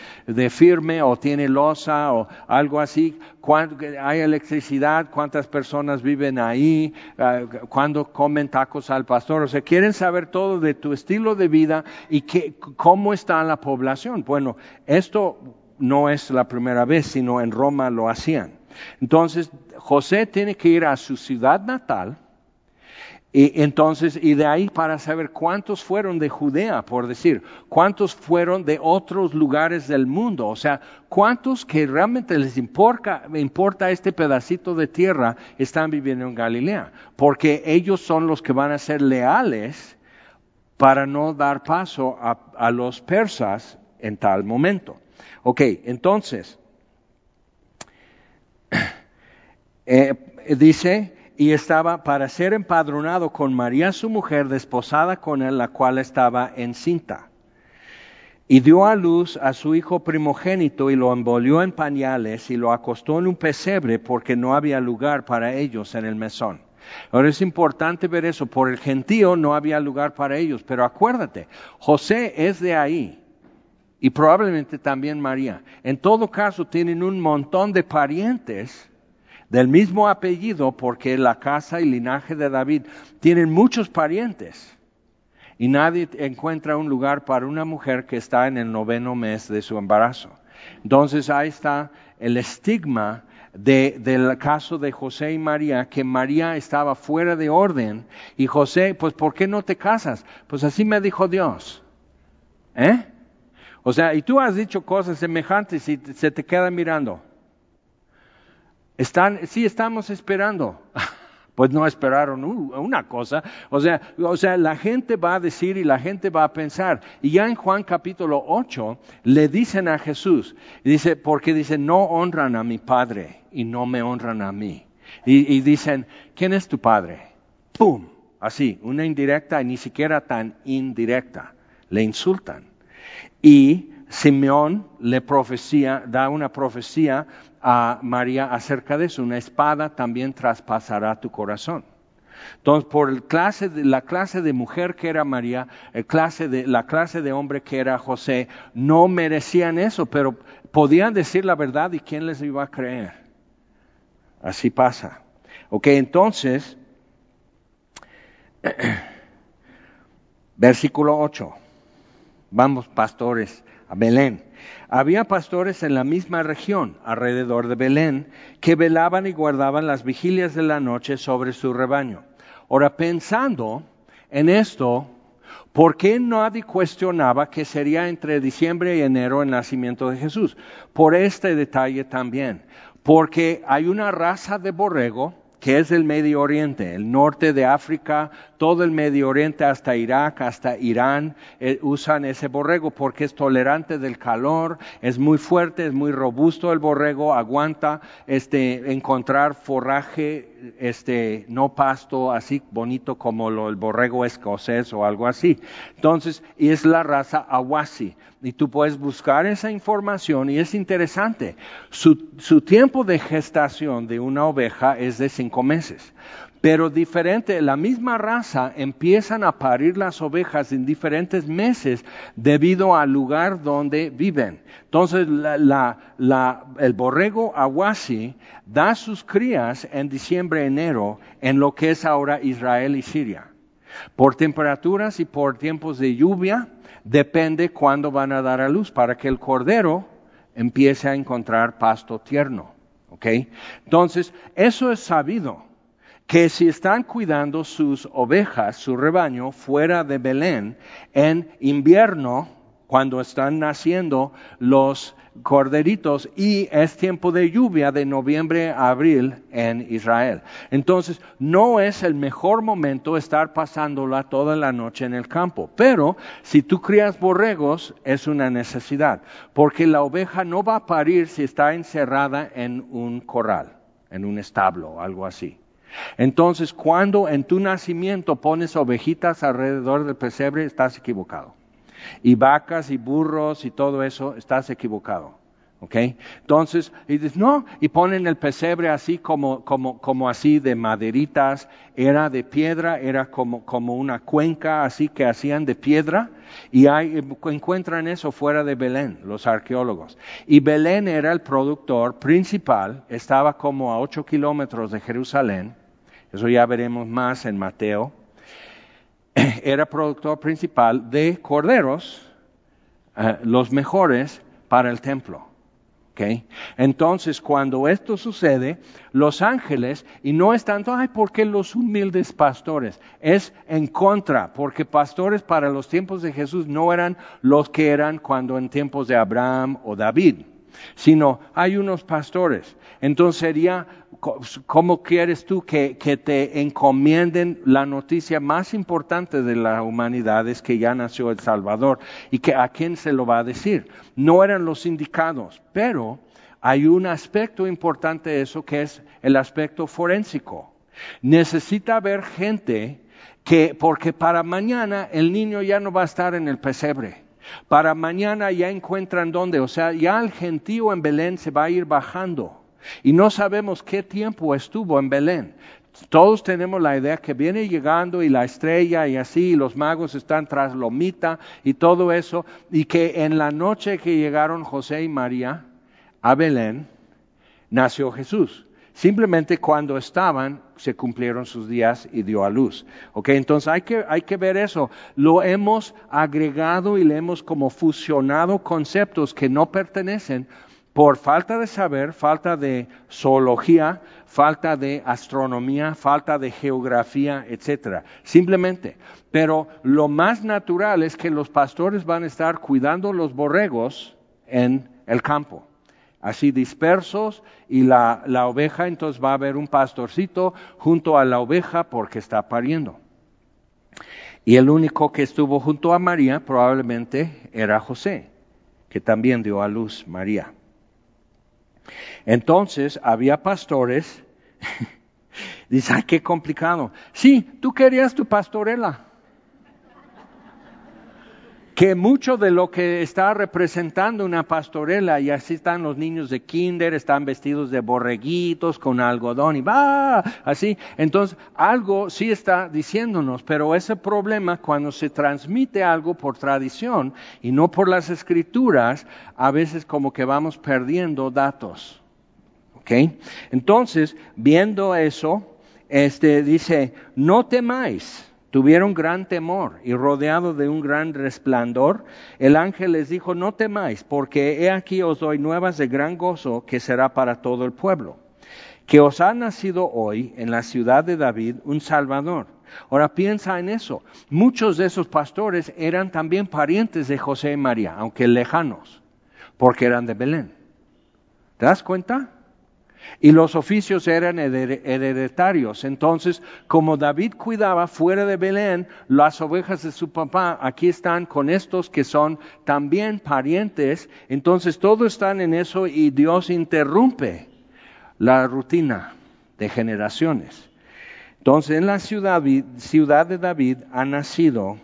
firme o tiene losa o algo así, hay electricidad, cuántas personas viven ahí, uh, cuándo comen tacos al pastor, o sea, quieren saber todo de tu estilo de vida y qué, cómo está la población. Bueno, esto no es la primera vez, sino en Roma lo hacían. Entonces, José tiene que ir a su ciudad natal, y entonces, y de ahí para saber cuántos fueron de Judea, por decir, cuántos fueron de otros lugares del mundo, o sea, cuántos que realmente les importa, importa este pedacito de tierra están viviendo en Galilea, porque ellos son los que van a ser leales para no dar paso a los persas en tal momento. Ok, entonces, eh, dice, y estaba para ser empadronado con María su mujer, desposada con él, la cual estaba encinta. Y dio a luz a su hijo primogénito y lo envolvió en pañales y lo acostó en un pesebre porque no había lugar para ellos en el mesón. Ahora es importante ver eso, por el gentío no había lugar para ellos, pero acuérdate, José es de ahí, y probablemente también María. En todo caso, tienen un montón de parientes del mismo apellido porque la casa y linaje de David tienen muchos parientes. Y nadie encuentra un lugar para una mujer que está en el noveno mes de su embarazo. Entonces ahí está el estigma del caso de José y María, que María estaba fuera de orden y José, pues ¿por qué no te casas? Pues así me dijo Dios. ¿Eh? O sea, y tú has dicho cosas semejantes y se te queda mirando. Están, sí, estamos esperando. Pues no esperaron una cosa. O sea, o sea, la gente va a decir y la gente va a pensar. Y ya en Juan capítulo 8 le dicen a Jesús, dice, porque dice, no honran a mi Padre y no me honran a mí. Y, y dicen, ¿quién es tu Padre? ¡Pum! Así, una indirecta y ni siquiera tan indirecta. Le insultan. Y Simeón le profecía, da una profecía a María acerca de eso. Una espada también traspasará tu corazón. Entonces, por el clase de, la clase de mujer que era María, el clase de, la clase de hombre que era José, no merecían eso, pero podían decir la verdad y quién les iba a creer. Así pasa. Ok, entonces, versículo 8. Vamos, pastores, a Belén. Había pastores en la misma región, alrededor de Belén, que velaban y guardaban las vigilias de la noche sobre su rebaño. Ahora, pensando en esto, ¿por qué nadie cuestionaba que sería entre diciembre y enero el nacimiento de Jesús? Por este detalle también, porque hay una raza de borrego que es el Medio Oriente, el norte de África, todo el Medio Oriente hasta Irak, hasta Irán, eh, usan ese borrego porque es tolerante del calor, es muy fuerte, es muy robusto el borrego, aguanta este, encontrar forraje, este, no pasto así bonito como lo, el borrego escocés o algo así. Entonces, y es la raza Awasi y tú puedes buscar esa información y es interesante. Su, su, tiempo de gestación de una oveja es de cinco meses. Pero diferente, la misma raza empiezan a parir las ovejas en diferentes meses debido al lugar donde viven. Entonces, la, la, el borrego aguasi da sus crías en diciembre, enero, en lo que es ahora Israel y Siria. Por temperaturas y por tiempos de lluvia, depende cuándo van a dar a luz para que el cordero empiece a encontrar pasto tierno. ¿Ok? Entonces, eso es sabido, que si están cuidando sus ovejas, su rebaño, fuera de Belén, en invierno, cuando están naciendo los corderitos y es tiempo de lluvia de noviembre a abril en Israel. Entonces, no es el mejor momento estar pasándola toda la noche en el campo, pero si tú crías borregos es una necesidad, porque la oveja no va a parir si está encerrada en un corral, en un establo algo así. Entonces, cuando en tu nacimiento pones ovejitas alrededor del pesebre, estás equivocado y vacas y burros y todo eso, estás equivocado. ¿Ok? Entonces, y dices, no, y ponen el pesebre así como, como, como así de maderitas, era de piedra, era como, como una cuenca así que hacían de piedra, y hay, encuentran eso fuera de Belén, los arqueólogos. Y Belén era el productor principal, estaba como a ocho kilómetros de Jerusalén, eso ya veremos más en Mateo, era productor principal de corderos, eh, los mejores para el templo. Okay. Entonces, cuando esto sucede, los ángeles, y no es tanto, ay, ¿por qué los humildes pastores? Es en contra, porque pastores para los tiempos de Jesús no eran los que eran cuando en tiempos de Abraham o David, sino hay unos pastores. Entonces sería ¿cómo quieres tú que, te encomienden la noticia más importante de la humanidad es que ya nació el Salvador y que a quién se lo va a decir? No eran los indicados, pero hay un aspecto importante de eso que es el aspecto forénsico. Necesita haber gente que, porque para mañana el niño ya no va a estar en el pesebre. Para mañana ya encuentran dónde, o sea, ya el gentío en Belén se va a ir bajando. Y no sabemos qué tiempo estuvo en Belén. Todos tenemos la idea que viene llegando y la estrella y así, y los magos están tras Lomita y todo eso, y que en la noche que llegaron José y María a Belén, nació Jesús. Simplemente cuando estaban, se cumplieron sus días y dio a luz. ¿Ok? Entonces hay que, hay que ver eso. Lo hemos agregado y le hemos como fusionado conceptos que no pertenecen por falta de saber, falta de zoología, falta de astronomía, falta de geografía, etcétera. Simplemente. Pero lo más natural es que los pastores van a estar cuidando los borregos en el campo, así dispersos, y la, la oveja entonces va a haber un pastorcito junto a la oveja porque está pariendo. Y el único que estuvo junto a María probablemente era José, que también dio a luz María. Entonces había pastores, dice, ay, qué complicado. Sí, tú querías tu pastorela. Que mucho de lo que está representando una pastorela, y así están los niños de kinder, están vestidos de borreguitos con algodón y va, así. Entonces, algo sí está diciéndonos, pero ese problema cuando se transmite algo por tradición y no por las escrituras, a veces como que vamos perdiendo datos. Entonces, viendo eso, este dice, no temáis. Tuvieron gran temor y rodeado de un gran resplandor, el ángel les dijo, no temáis, porque he aquí os doy nuevas de gran gozo que será para todo el pueblo, que os ha nacido hoy en la ciudad de David un Salvador. Ahora piensa en eso. Muchos de esos pastores eran también parientes de José y María, aunque lejanos, porque eran de Belén. ¿Te das cuenta? Y los oficios eran hereditarios. Entonces, como David cuidaba fuera de Belén las ovejas de su papá, aquí están con estos que son también parientes. Entonces, todos están en eso y Dios interrumpe la rutina de generaciones. Entonces, en la ciudad, ciudad de David ha nacido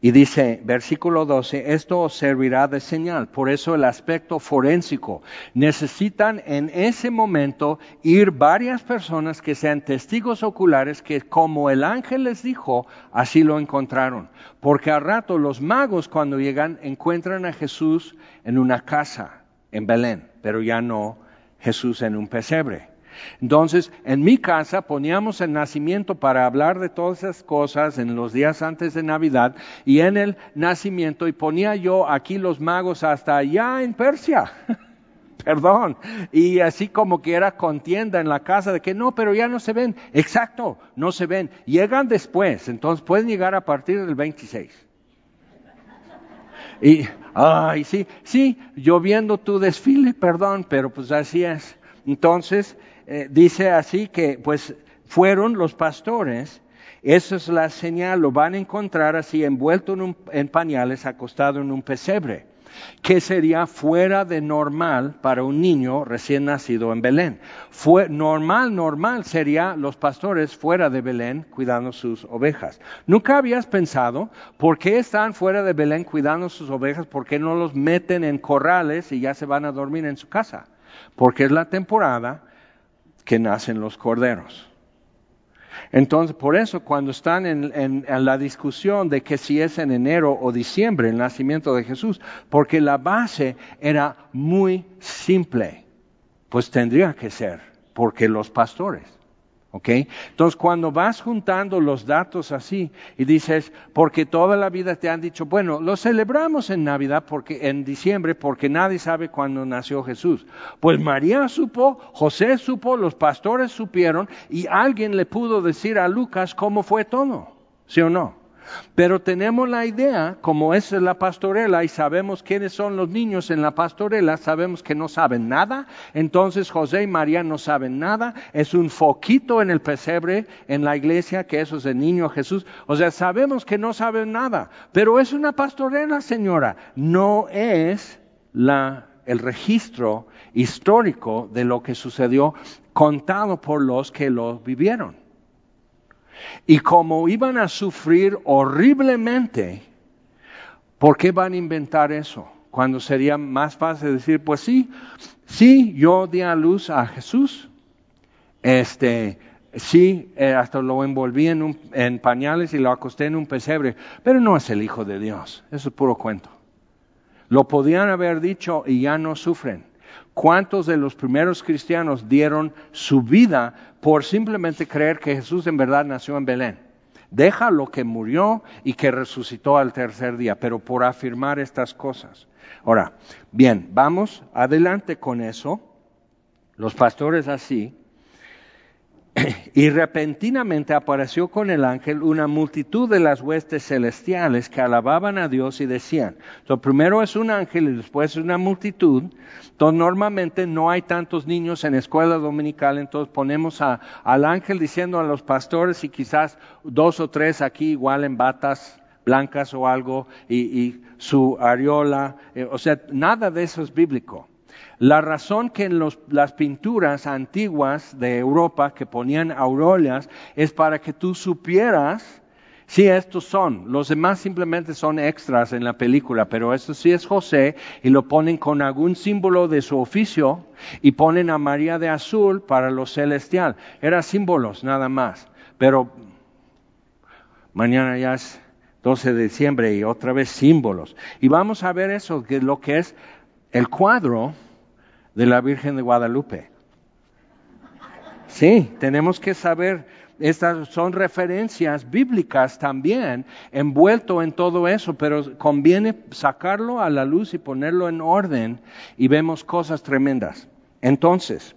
y dice, versículo 12, esto servirá de señal. Por eso el aspecto forénsico. Necesitan en ese momento ir varias personas que sean testigos oculares que como el ángel les dijo, así lo encontraron. Porque a rato los magos cuando llegan encuentran a Jesús en una casa en Belén, pero ya no Jesús en un pesebre. Entonces, en mi casa poníamos el nacimiento para hablar de todas esas cosas en los días antes de Navidad y en el nacimiento y ponía yo aquí los magos hasta allá en Persia. Perdón. Y así como que era contienda en la casa de que no, pero ya no se ven. Exacto, no se ven. Llegan después, entonces pueden llegar a partir del 26. Y, ay, sí, sí, yo viendo tu desfile, perdón, pero pues así es. Entonces, eh, dice así que pues fueron los pastores, esa es la señal, lo van a encontrar así envuelto en, pañales, acostado en un pesebre, que sería fuera de normal para un niño recién nacido en Belén. Fue normal, normal sería los pastores fuera de Belén cuidando sus ovejas. ¿Nunca habías pensado por qué están fuera de Belén cuidando sus ovejas? ¿Por qué no los meten en corrales y ya se van a dormir en su casa? Porque es la temporada que nacen los corderos. Entonces, por eso cuando están en, la discusión de que si es en enero o diciembre el nacimiento de Jesús, porque la base era muy simple, pues tendría que ser, porque los pastores entonces, cuando vas juntando los datos así y dices, porque toda la vida te han dicho, bueno, lo celebramos en Navidad, porque en diciembre, porque nadie sabe cuándo nació Jesús. Pues María supo, José supo, los pastores supieron y alguien le pudo decir a Lucas cómo fue todo, ¿sí o no? Pero tenemos la idea, como es la pastorela y sabemos quiénes son los niños en la pastorela, sabemos que no saben nada, entonces José y María no saben nada, es un foquito en el pesebre en la iglesia que eso es el niño Jesús, o sea, sabemos que no saben nada, pero es una pastorela, señora, no es la, el registro histórico de lo que sucedió contado por los que lo vivieron. Y como iban a sufrir horriblemente, ¿por qué van a inventar eso? Cuando sería más fácil decir, pues sí, sí, yo di a luz a Jesús, este, sí, eh, hasta lo envolví en, en pañales y lo acosté en un pesebre, pero no es el Hijo de Dios, eso es puro cuento. Lo podían haber dicho y ya no sufren. ¿Cuántos de los primeros cristianos dieron su vida por simplemente creer que Jesús en verdad nació en Belén? Deja lo que murió y que resucitó al tercer día, pero por afirmar estas cosas. Ahora, bien, vamos adelante con eso. Los pastores así, y repentinamente apareció con el ángel una multitud de las huestes celestiales que alababan a Dios y decían, entonces primero es un ángel y después es una multitud, entonces normalmente no hay tantos niños en escuela dominical, entonces ponemos al ángel diciendo a los pastores y quizás dos o tres aquí igual en batas blancas o algo y, su areola, eh, o sea, nada de eso es bíblico. La razón que en las pinturas antiguas de Europa que ponían aureolas es para que tú supieras si estos son. Los demás simplemente son extras en la película, pero esto sí es José y lo ponen con algún símbolo de su oficio y ponen a María de azul para lo celestial. Eran símbolos nada más, pero mañana ya es 12 de diciembre y otra vez símbolos. Y vamos a ver eso, que lo que es el cuadro de la Virgen de Guadalupe. Sí, tenemos que saber, estas son referencias bíblicas también, envuelto en todo eso, pero conviene sacarlo a la luz y ponerlo en orden y vemos cosas tremendas. Entonces,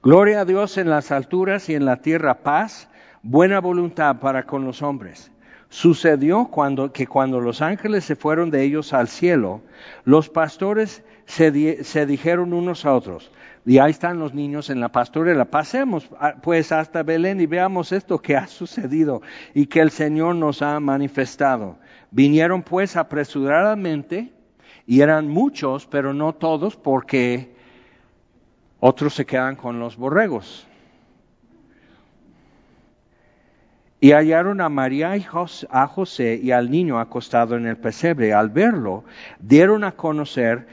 gloria a Dios en las alturas y en la tierra paz, buena voluntad para con los hombres. Sucedió cuando, que cuando los ángeles se fueron de ellos al cielo, los pastores se, dijeron unos a otros, y ahí están los niños en la pastorela, pasemos ah, pues hasta Belén y veamos esto que ha sucedido y que el Señor nos ha manifestado. Vinieron pues apresuradamente y eran muchos, pero no todos, porque otros se quedan con los borregos. Y hallaron a María y a José y al niño acostado en el pesebre. Al verlo, dieron a conocer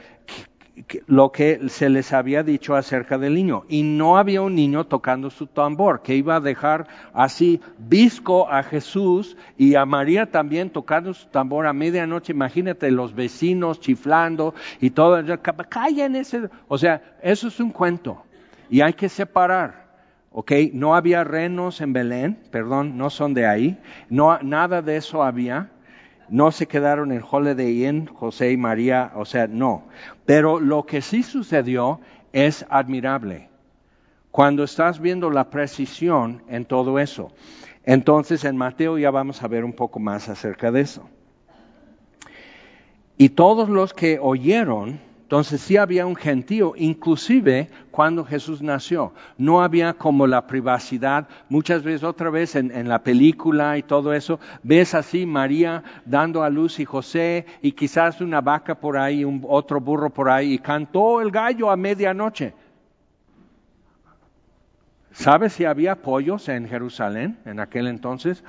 lo que se les había dicho acerca del niño. Y no había un niño tocando su tambor, que iba a dejar así visco a Jesús y a María también tocando su tambor a medianoche. Imagínate los vecinos chiflando y todo. Callen ese. O sea, eso es un cuento. Y hay que separar. ¿Ok? No había renos en Belén, perdón, no son de ahí, no, nada de eso había no se quedaron en Holiday Inn, José y María, o sea, no. Pero lo que sí sucedió es admirable. Cuando estás viendo la precisión en todo eso. Entonces en Mateo ya vamos a ver un poco más acerca de eso. Y todos los que oyeron entonces sí había un gentío, inclusive cuando Jesús nació. No había como la privacidad. Muchas veces, otra vez en, la película y todo eso, ves así María dando a luz y José y quizás una vaca por ahí, un, otro burro por ahí, y cantó el gallo a medianoche. ¿Sabes si había pollos en Jerusalén en aquel entonces?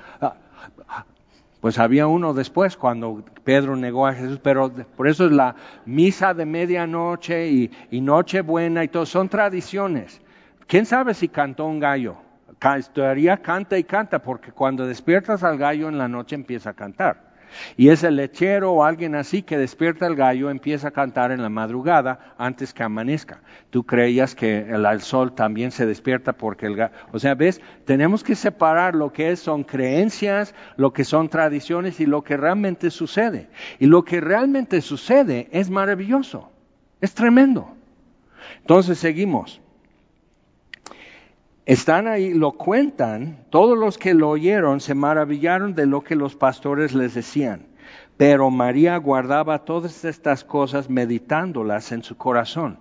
Pues había uno después cuando Pedro negó a Jesús, pero por eso es la misa de medianoche y, y Nochebuena y todo, son tradiciones. ¿Quién sabe si cantó un gallo? Todavía canta y canta, porque cuando despiertas al gallo en la noche empieza a cantar. Y es el lechero o alguien así que despierta el gallo, empieza a cantar en la madrugada antes que amanezca. Tú creías que el, sol también se despierta porque el gallo... O sea, ves, tenemos que separar lo que son creencias, lo que son tradiciones y lo que realmente sucede. Y lo que realmente sucede es maravilloso, es tremendo. Entonces seguimos están ahí, lo cuentan, todos los que lo oyeron se maravillaron de lo que los pastores les decían. Pero María guardaba todas estas cosas meditándolas en su corazón,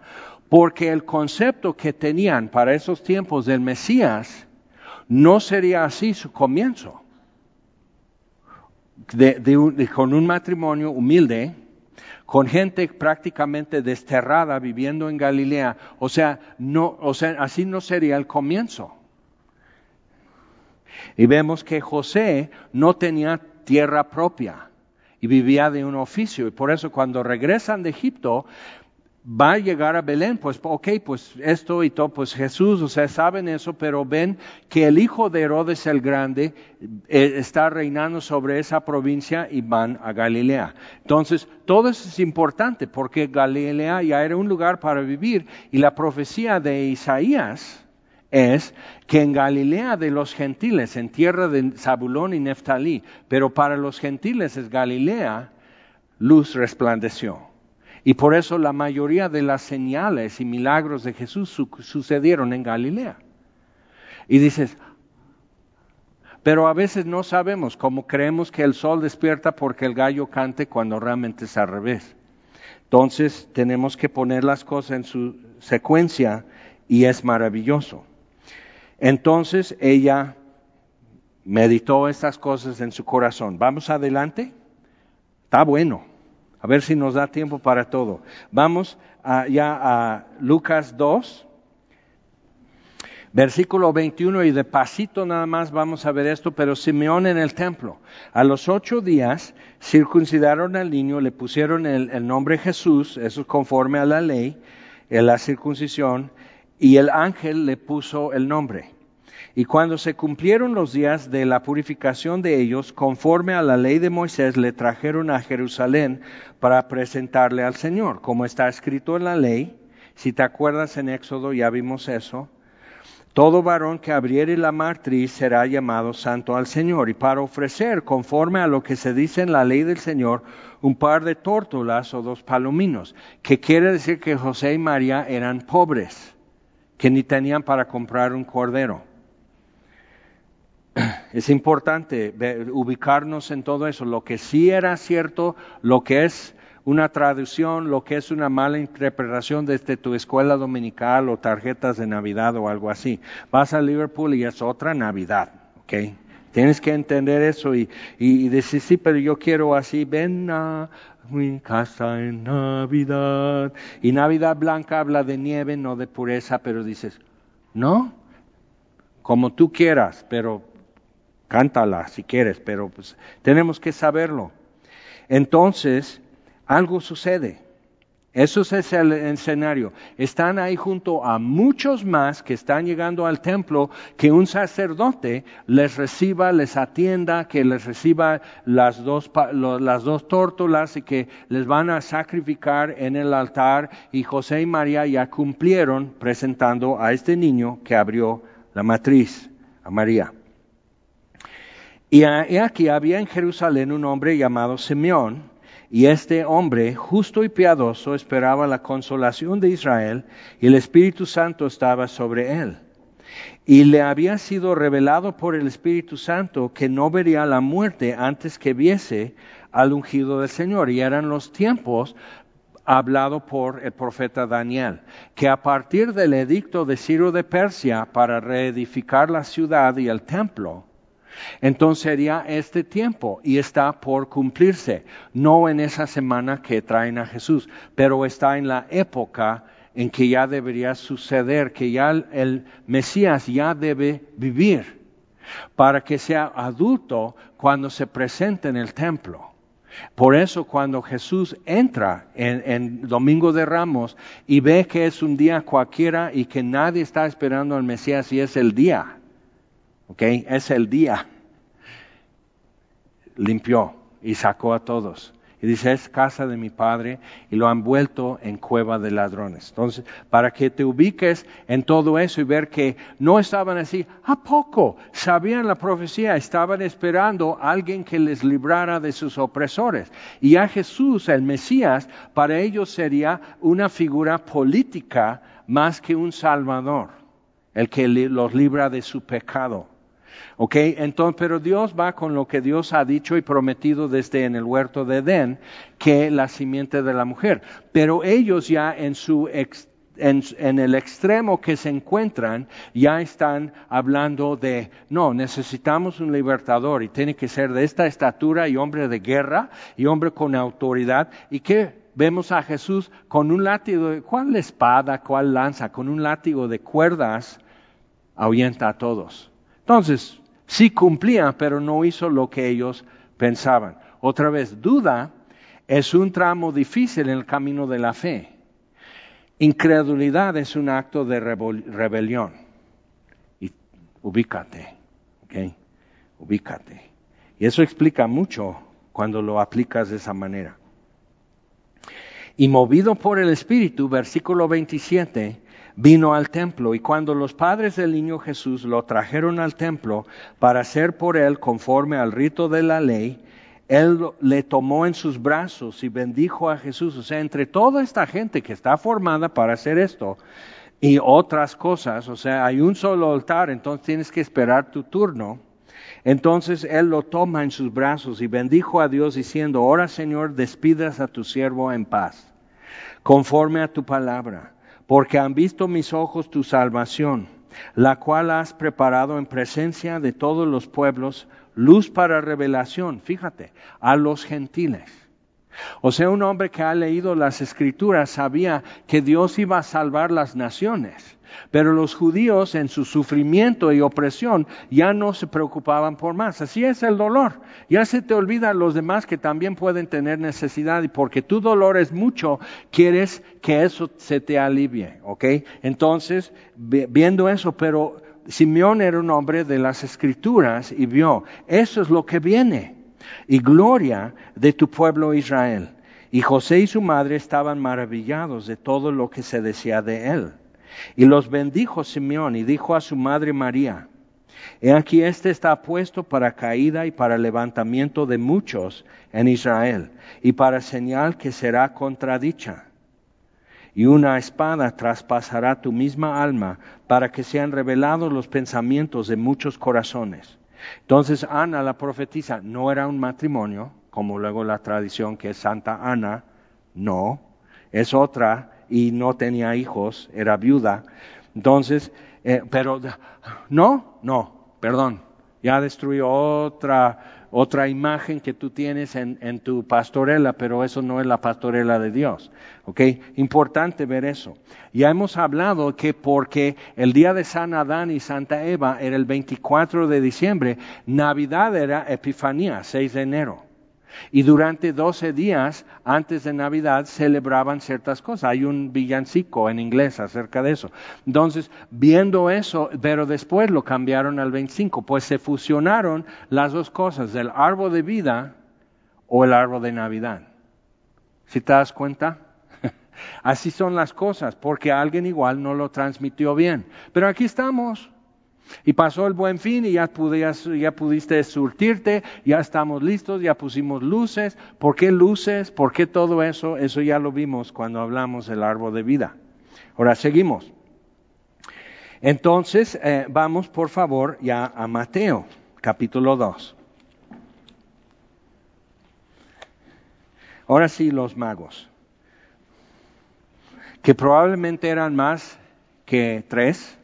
porque el concepto que tenían para esos tiempos del Mesías no sería así su comienzo. con un matrimonio humilde, con gente prácticamente desterrada viviendo en Galilea. O sea, no, o sea, así no sería el comienzo. Y vemos que José no tenía tierra propia y vivía de un oficio. Y por eso cuando regresan de Egipto, va a llegar a Belén, pues ok, pues esto y todo, pues Jesús, o sea, saben eso, pero ven que el hijo de Herodes el Grande eh, está reinando sobre esa provincia y van a Galilea. Entonces, todo eso es importante porque Galilea ya era un lugar para vivir y la profecía de Isaías es que en Galilea de los gentiles, en tierra de Zabulón y Neftalí, pero para los gentiles es Galilea, luz resplandeció. Y por eso la mayoría de las señales y milagros de Jesús sucedieron en Galilea. Y dices, pero a veces no sabemos, como creemos que el sol despierta porque el gallo cante cuando realmente es al revés. Entonces tenemos que poner las cosas en su secuencia y es maravilloso. Entonces ella meditó estas cosas en su corazón. Vamos adelante. Está bueno. A ver si nos da tiempo para todo. Vamos ya a Lucas 2, versículo 21 y de pasito nada más vamos a ver esto, pero Simeón en el templo. A los ocho días circuncidaron al niño, le pusieron el, el nombre Jesús, eso es conforme a la ley, en la circuncisión, y el ángel le puso el nombre. Y cuando se cumplieron los días de la purificación de ellos, conforme a la ley de Moisés, le trajeron a Jerusalén para presentarle al Señor, como está escrito en la ley. Si te acuerdas en Éxodo, ya vimos eso. Todo varón que abriere la matriz será llamado santo al Señor. Y para ofrecer, conforme a lo que se dice en la ley del Señor, un par de tórtolas o dos palominos, que quiere decir que José y María eran pobres, que ni tenían para comprar un cordero. Es importante ubicarnos en todo eso. Lo que sí era cierto, lo que es una traducción, lo que es una mala interpretación desde tu escuela dominical o tarjetas de Navidad o algo así. Vas a Liverpool y es otra Navidad, ¿ok? Tienes que entender eso y, y, decir, sí, pero yo quiero así, ven a mi casa en Navidad. Y Navidad blanca habla de nieve, no de pureza, pero dices, no, como tú quieras, pero cántala si quieres, pero pues tenemos que saberlo. Entonces, algo sucede. Eso es el escenario. Están ahí junto a muchos más que están llegando al templo, que un sacerdote les reciba, les atienda, que les reciba las dos, las dos tórtolas y que les van a sacrificar en el altar. Y José y María ya cumplieron presentando a este niño que abrió la matriz, a María. Y aquí había en Jerusalén un hombre llamado Simeón, y este hombre, justo y piadoso, esperaba la consolación de Israel, y el Espíritu Santo estaba sobre él. Y le había sido revelado por el Espíritu Santo que no vería la muerte antes que viese al ungido del Señor. Y eran los tiempos hablado por el profeta Daniel, que a partir del edicto de Ciro de Persia para reedificar la ciudad y el templo, entonces sería este tiempo y está por cumplirse, no en esa semana que traen a Jesús, pero está en la época en que ya debería suceder, que ya el Mesías ya debe vivir para que sea adulto cuando se presente en el templo. Por eso cuando Jesús entra en, en, Domingo de Ramos y ve que es un día cualquiera y que nadie está esperando al Mesías y es el día, ¿ok? Es el día. Limpió y sacó a todos. Y dice, es casa de mi padre y lo han vuelto en cueva de ladrones. Entonces, para que te ubiques en todo eso y ver que no estaban así, ¿a poco? Sabían la profecía, estaban esperando a alguien que les librara de sus opresores. Y a Jesús, el Mesías, para ellos sería una figura política más que un salvador, el que los libra de su pecado. ¿Ok? Entonces, pero Dios va con lo que Dios ha dicho y prometido desde en el huerto de Edén, que la simiente de la mujer. Pero ellos ya en su en, el extremo que se encuentran, ya están hablando de, no, necesitamos un libertador y tiene que ser de esta estatura y hombre de guerra y hombre con autoridad. ¿Y qué? Vemos a Jesús con un látigo, ¿cuál espada, cuál lanza? Con un látigo de cuerdas, ahuyenta a todos. Entonces, sí cumplía, pero no hizo lo que ellos pensaban. Otra vez, duda es un tramo difícil en el camino de la fe. Incredulidad es un acto de rebelión. Y ubícate, ¿ok? Ubícate. Y eso explica mucho cuando lo aplicas de esa manera. Y movido por el Espíritu, versículo 27, vino al templo y cuando los padres del niño Jesús lo trajeron al templo para hacer por él conforme al rito de la ley, él le tomó en sus brazos y bendijo a Jesús. O sea, entre toda esta gente que está formada para hacer esto y otras cosas, o sea, hay un solo altar, entonces tienes que esperar tu turno. Entonces él lo toma en sus brazos y bendijo a Dios diciendo, ahora Señor, despidas a tu siervo en paz, conforme a tu palabra porque han visto mis ojos tu salvación, la cual has preparado en presencia de todos los pueblos, luz para revelación, fíjate, a los gentiles. O sea, un hombre que ha leído las escrituras sabía que Dios iba a salvar las naciones. Pero los judíos en su sufrimiento y opresión ya no se preocupaban por más. Así es el dolor. Ya se te olvida los demás que también pueden tener necesidad y porque tu dolor es mucho, quieres que eso se te alivie. ¿Ok? Entonces, viendo eso, pero Simeón era un hombre de las escrituras y vio, eso es lo que viene. Y gloria de tu pueblo Israel. Y José y su madre estaban maravillados de todo lo que se decía de él. Y los bendijo Simeón y dijo a su madre María, He aquí este está puesto para caída y para levantamiento de muchos en Israel, y para señal que será contradicha. Y una espada traspasará tu misma alma para que sean revelados los pensamientos de muchos corazones. Entonces Ana la profetiza, no era un matrimonio, como luego la tradición que es Santa Ana, no, es otra y no tenía hijos, era viuda. Entonces, eh, pero no, no, perdón, ya destruyó otra, otra imagen que tú tienes en, tu pastorela, pero eso no es la pastorela de Dios. ¿Ok? Importante ver eso. Ya hemos hablado que porque el día de San Adán y Santa Eva era el 24 de diciembre, Navidad era Epifanía, 6 de enero. Y durante 12 días antes de Navidad celebraban ciertas cosas. Hay un villancico en inglés acerca de eso. Entonces, viendo eso, pero después lo cambiaron al 25, pues se fusionaron las dos cosas, el árbol de vida o el árbol de Navidad. ¿Si te das cuenta? Así son las cosas, porque alguien igual no lo transmitió bien. Pero aquí estamos. Y pasó el buen fin y ya, ya pudiste surtirte, ya estamos listos, ya pusimos luces. ¿Por qué luces? ¿Por qué todo eso? Eso ya lo vimos cuando hablamos del árbol de vida. Ahora seguimos. Entonces, eh, vamos por favor ya a Mateo, capítulo 2. Ahora sí, los magos, que probablemente eran más que tres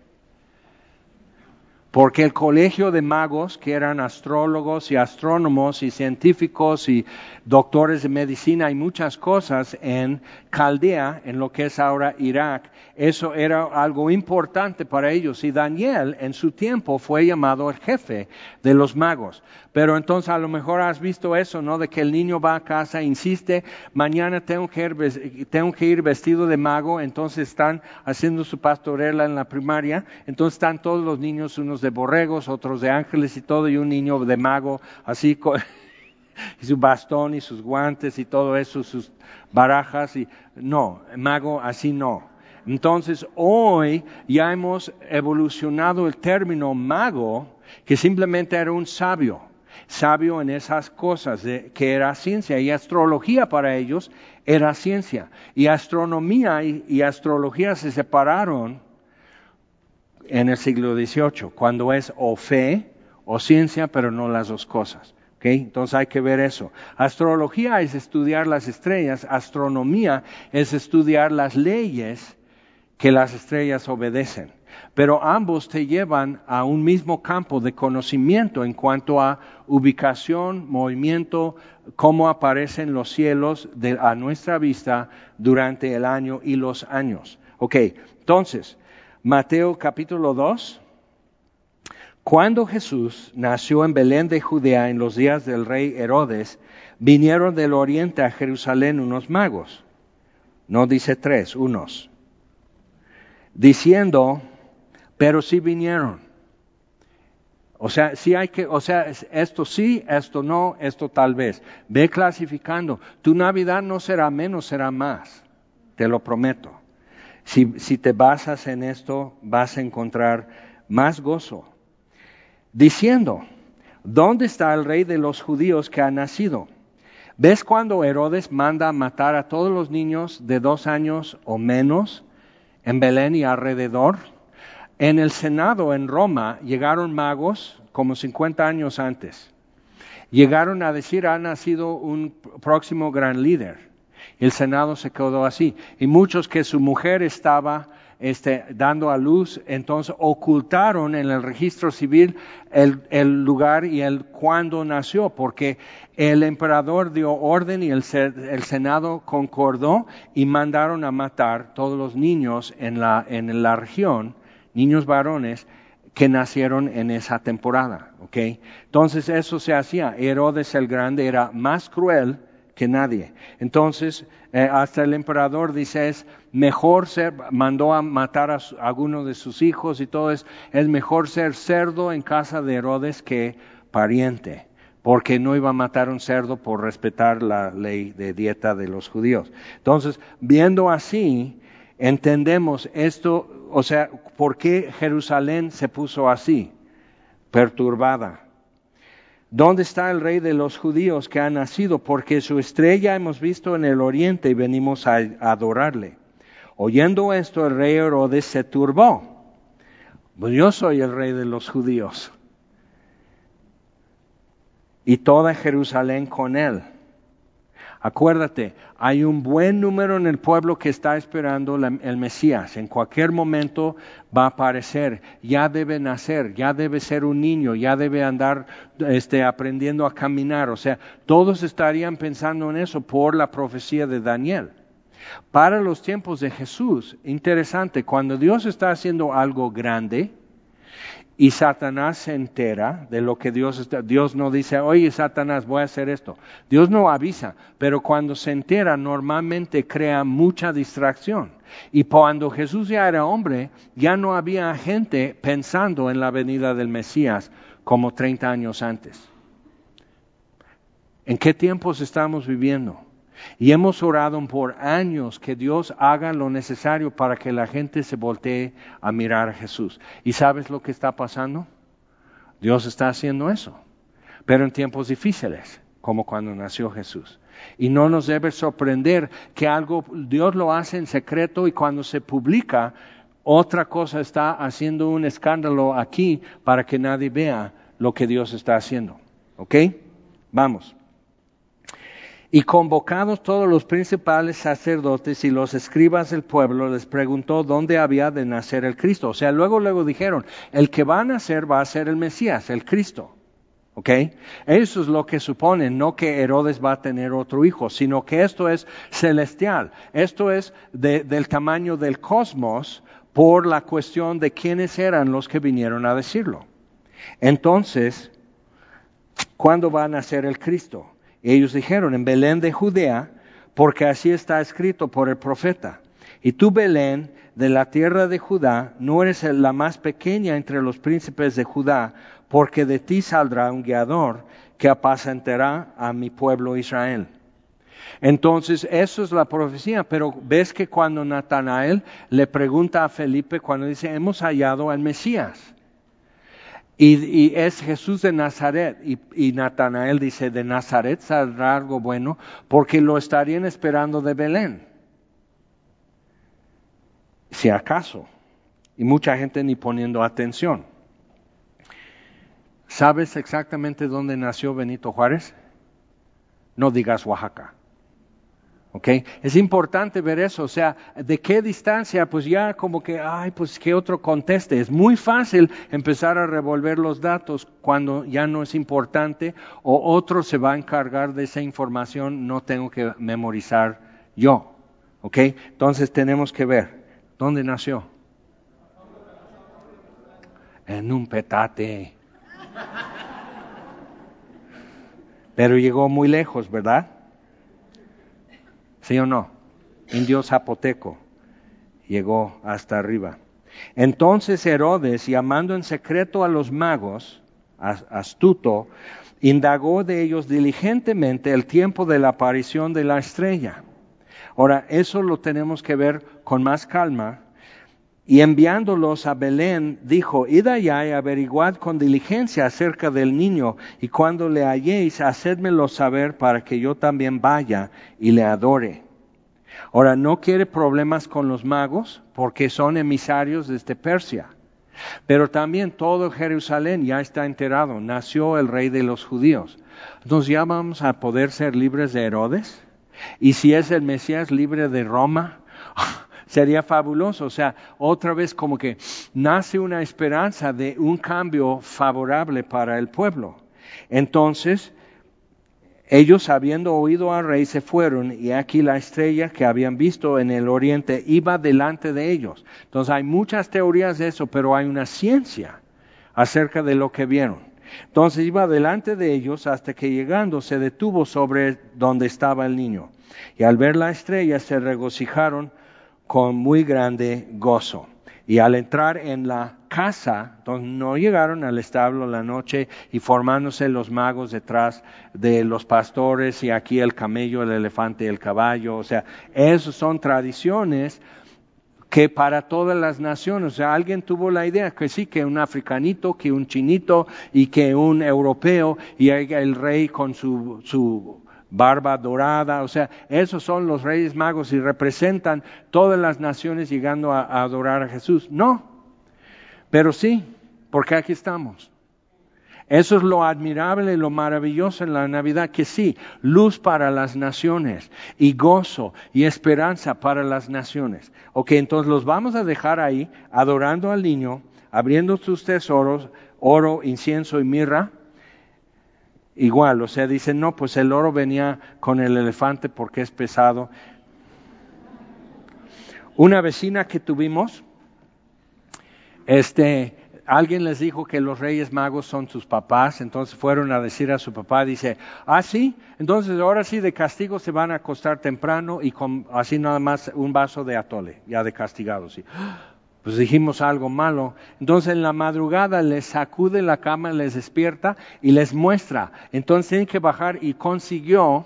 porque el colegio de magos, que eran astrólogos y astrónomos y científicos y doctores de medicina y muchas cosas en Caldea, en lo que es ahora Irak, eso era algo importante para ellos. Y Daniel en su tiempo fue llamado el jefe de los magos. Pero entonces a lo mejor has visto eso, ¿no? De que el niño va a casa, insiste, mañana tengo que ir, vestido de mago, entonces están haciendo su pastorela en la primaria, entonces están todos los niños, unos de borregos, otros de ángeles y todo, y un niño de mago, así con y su bastón y sus guantes y todo eso, sus barajas y no, mago así no. Entonces hoy ya hemos evolucionado el término mago, que simplemente era un sabio sabio en esas cosas, que era ciencia. Y astrología para ellos era ciencia. Y astronomía y, astrología se separaron en el siglo XVIII, cuando es o fe o ciencia, pero no las dos cosas. Entonces hay que ver eso. Astrología es estudiar las estrellas, astronomía es estudiar las leyes que las estrellas obedecen pero ambos te llevan a un mismo campo de conocimiento en cuanto a ubicación, movimiento, cómo aparecen los cielos a nuestra vista durante el año y los años. Ok, entonces, Mateo capítulo 2. Cuando Jesús nació en Belén de Judea en los días del rey Herodes, vinieron del oriente a Jerusalén unos magos. No dice tres, unos. Diciendo, pero sí vinieron. O sea, sí hay que, o sea, esto sí, esto no, esto tal vez. Ve clasificando. Tu Navidad no será menos, será más. Te lo prometo. Si, si te basas en esto, vas a encontrar más gozo. Diciendo, ¿dónde está el rey de los judíos que ha nacido? ¿Ves cuando Herodes manda matar a todos los niños de dos años o menos en Belén y alrededor? En el Senado en Roma llegaron magos como 50 años antes. Llegaron a decir, ha nacido un próximo gran líder. El Senado se quedó así. Y muchos que su mujer estaba este, dando a luz, entonces ocultaron en el registro civil el, lugar y el cuándo nació, porque el emperador dio orden y el, el, Senado concordó y mandaron a matar todos los niños en la, en la región, niños varones, que nacieron en esa temporada. ¿okay? Entonces eso se hacía. Herodes el Grande era más cruel que nadie. Entonces, eh, hasta el emperador dice, es mejor ser, mandó a matar a, alguno de sus hijos y todo es, es mejor ser cerdo en casa de Herodes que pariente, porque no iba a matar un cerdo por respetar la ley de dieta de los judíos. Entonces, viendo así, entendemos esto, o sea, ¿por qué Jerusalén se puso así? Perturbada ¿Dónde está el rey de los judíos que ha nacido? Porque su estrella hemos visto en el oriente y venimos a adorarle. Oyendo esto, el rey Herodes se turbó. Pues yo soy el rey de los judíos. Y toda Jerusalén con él. Acuérdate, hay un buen número en el pueblo que está esperando el Mesías. En cualquier momento va a aparecer, ya debe nacer, ya debe ser un niño, ya debe andar este, aprendiendo a caminar. O sea, todos estarían pensando en eso por la profecía de Daniel. Para los tiempos de Jesús, interesante, cuando Dios está haciendo algo grande, y Satanás se entera de lo que Dios está. Dios no dice, oye Satanás, voy a hacer esto. Dios no avisa, pero cuando se entera normalmente crea mucha distracción. Y cuando Jesús ya era hombre, ya no había gente pensando en la venida del Mesías como 30 años antes. ¿En qué tiempos estamos viviendo? Y hemos orado por años que Dios haga lo necesario para que la gente se voltee a mirar a Jesús. ¿Y sabes lo que está pasando? Dios está haciendo eso, pero en tiempos difíciles, como cuando nació Jesús. Y no nos debe sorprender que algo Dios lo hace en secreto y cuando se publica, otra cosa está haciendo un escándalo aquí para que nadie vea lo que Dios está haciendo. ¿Ok? Vamos. Y convocados todos los principales sacerdotes y los escribas del pueblo, les preguntó dónde había de nacer el Cristo. O sea, luego, luego dijeron, el que va a nacer va a ser el Mesías, el Cristo. ¿Ok? Eso es lo que suponen, no que Herodes va a tener otro hijo, sino que esto es celestial. Esto es del tamaño del cosmos por la cuestión de quiénes eran los que vinieron a decirlo. Entonces, ¿cuándo va a nacer el Cristo? Ellos dijeron, en Belén de Judea, porque así está escrito por el profeta. Y tú, Belén, de la tierra de Judá, no eres la más pequeña entre los príncipes de Judá, porque de ti saldrá un guiador que apacentará a mi pueblo Israel. Entonces, eso es la profecía, pero ves que cuando Natanael le pregunta a Felipe, cuando dice, hemos hallado al Mesías, y, es Jesús de Nazaret. Y, Natanael dice, de Nazaret saldrá algo bueno porque lo estarían esperando de Belén. Si acaso. Y mucha gente ni poniendo atención. ¿Sabes exactamente dónde nació Benito Juárez? No digas Oaxaca. Es importante ver eso, o sea, de qué distancia, pues ya como que, ay, pues que otro conteste. Es muy fácil empezar a revolver los datos cuando ya no es importante o otro se va a encargar de esa información, no tengo que memorizar yo, ¿ok? Entonces tenemos que ver, ¿dónde nació? En un petate. Pero llegó muy lejos, ¿verdad? ¿Sí o no? Indio zapoteco llegó hasta arriba. Entonces Herodes, llamando en secreto a los magos, astuto, indagó de ellos diligentemente el tiempo de la aparición de la estrella. Ahora, eso lo tenemos que ver con más calma Y enviándolos a Belén, dijo, id allá y averiguad con diligencia acerca del niño, y cuando le halléis, hacedmelo saber para que yo también vaya y le adore. Ahora, no quiere problemas con los magos, porque son emisarios desde Persia. Pero también todo Jerusalén ya está enterado, nació el rey de los judíos. Ya vamos a poder ser libres de Herodes. Y si es el Mesías libre de Roma, sería fabuloso. O sea, otra vez como que nace una esperanza de un cambio favorable para el pueblo. Entonces, ellos habiendo oído al rey se fueron y aquí la estrella que habían visto en el oriente iba delante de ellos. Entonces hay muchas teorías de eso, pero hay una ciencia acerca de lo que vieron. Entonces iba delante de ellos hasta que llegando se detuvo sobre donde estaba el niño. Y al ver la estrella se regocijaron con muy grande gozo. Y al entrar en la casa, entonces no llegaron al establo la noche y formándose los magos detrás de los pastores y aquí el camello, el elefante el caballo. O sea, esas son tradiciones que para todas las naciones, o sea, alguien tuvo la idea que sí, que un africanito, que un chinito y que un europeo y el rey con su, su barba dorada, o sea, esos son los reyes magos y representan todas las naciones llegando a, adorar a Jesús. No, pero sí, porque aquí estamos. Eso es lo admirable lo maravilloso en la Navidad, que sí, luz para las naciones y gozo y esperanza para las naciones. Ok, entonces los vamos a dejar ahí adorando al niño, abriendo sus tesoros, oro, incienso y mirra, igual, o sea, dicen, no, pues el oro venía con el elefante porque es pesado. Una vecina que tuvimos, este, alguien les dijo que los reyes magos son sus papás, entonces fueron a decir a su papá, dice, ah, sí, entonces ahora sí de castigo se van a acostar temprano y con así nada más un vaso de atole, ya de castigado, sí pues dijimos algo malo. Entonces en la madrugada les sacude la cama, les despierta y les muestra. Entonces tienen que bajar y consiguió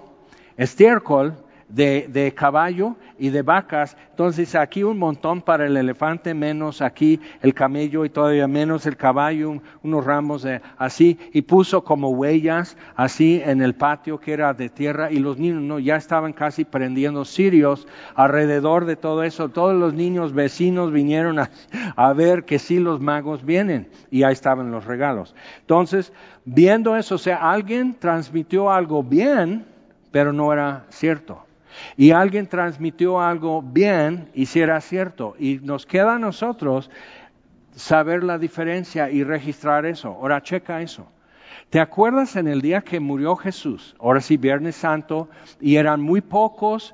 estiércol de, caballo y de vacas. Entonces aquí un montón para el elefante, menos aquí el camello y todavía menos el caballo, unos ramos de, así. Y puso como huellas así en el patio que era de tierra y los niños no, ya estaban casi prendiendo sirios alrededor de todo eso. Todos los niños vecinos vinieron a, a ver que sí los magos vienen y ahí estaban los regalos. Entonces, viendo eso, o sea, alguien transmitió algo bien, pero no era cierto. Y alguien transmitió algo bien y si era cierto. Y nos queda a nosotros saber la diferencia y registrar eso. Ahora checa eso. ¿Te acuerdas en el día que murió Jesús? Ahora sí, Viernes Santo, y eran muy pocos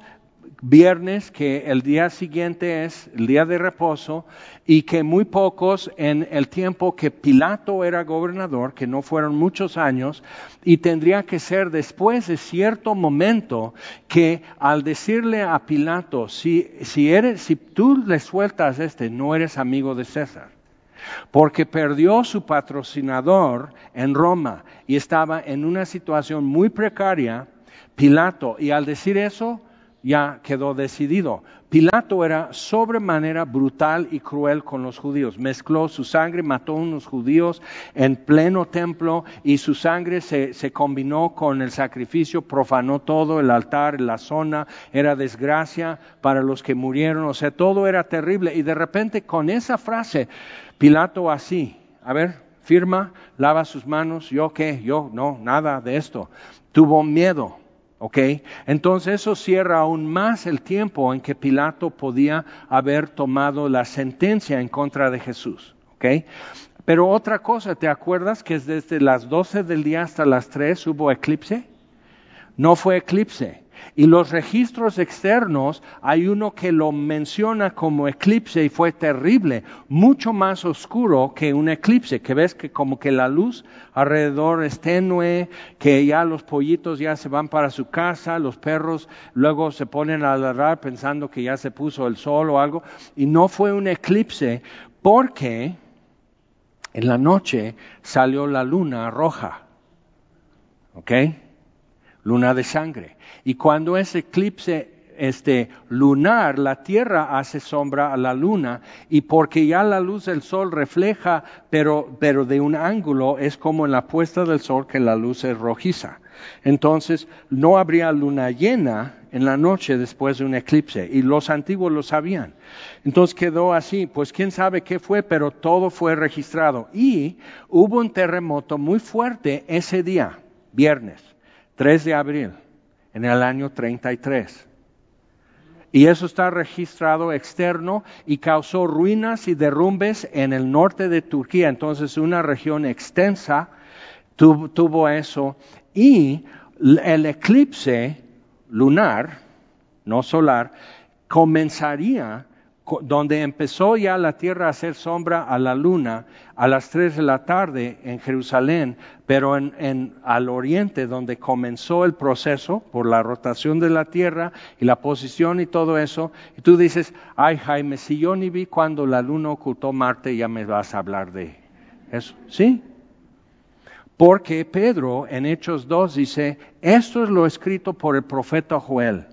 viernes, que el día siguiente es el día de reposo, y que muy pocos en el tiempo que Pilato era gobernador, que no fueron muchos años, y tendría que ser después de cierto momento que al decirle a Pilato, si, si, eres, si tú le sueltas este, no eres amigo de César porque perdió su patrocinador en Roma y estaba en una situación muy precaria, Pilato, y al decir eso, ya quedó decidido. Pilato era sobremanera brutal y cruel con los judíos. Mezcló su sangre, mató a unos judíos en pleno templo y su sangre se, se, combinó con el sacrificio, profanó todo, el altar, la zona, era desgracia para los que murieron, o sea, todo era terrible. Y de repente con esa frase, Pilato así, a ver, firma, lava sus manos, yo qué, yo no, nada de esto. Tuvo miedo ¿Ok? Entonces eso cierra aún más el tiempo en que Pilato podía haber tomado la sentencia en contra de Jesús. ¿Ok? Pero otra cosa, ¿te acuerdas que desde las 12 del día hasta las 3 hubo eclipse? No fue eclipse, y los registros externos, hay uno que lo menciona como eclipse y fue terrible, mucho más oscuro que un eclipse, que ves que como que la luz alrededor es tenue, que ya los pollitos ya se van para su casa, los perros luego se ponen a ladrar pensando que ya se puso el sol o algo, y no fue un eclipse porque en la noche salió la luna roja. ¿Ok? luna de sangre. Y cuando ese eclipse este lunar, la tierra hace sombra a la luna y porque ya la luz del sol refleja, pero, pero de un ángulo es como en la puesta del sol que la luz es rojiza. Entonces no habría luna llena en la noche después de un eclipse y los antiguos lo sabían. Entonces quedó así, pues quién sabe qué fue, pero todo fue registrado. Y hubo un terremoto muy fuerte ese día, viernes, 3 de abril, en el año 33. Y eso está registrado externo y causó ruinas y derrumbes en el norte de Turquía. Entonces una región extensa tuvo, eso. Y el eclipse lunar, no solar, comenzaría donde empezó ya la tierra a hacer sombra a la luna a las tres de la tarde en Jerusalén, pero en, al oriente donde comenzó el proceso por la rotación de la tierra y la posición y todo eso, y tú dices, ay Jaime, si yo ni vi cuando la luna ocultó Marte, ya me vas a hablar de eso, ¿sí? Porque Pedro en Hechos 2 dice, esto es lo escrito por el profeta Joel,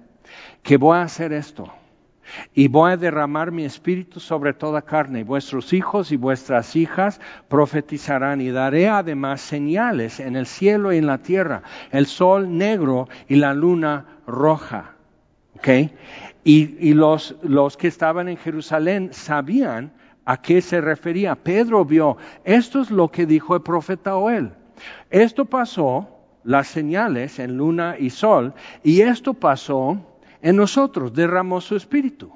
que voy a hacer esto y voy a derramar mi espíritu sobre toda carne, y vuestros hijos y vuestras hijas profetizarán, y daré además señales en el cielo y en la tierra, el sol negro y la luna roja. Y, los, los que estaban en Jerusalén sabían a qué se refería. Pedro vio, esto es lo que dijo el profeta Joel. Esto pasó, las señales en luna y sol, y esto pasó en nosotros, derramó su espíritu.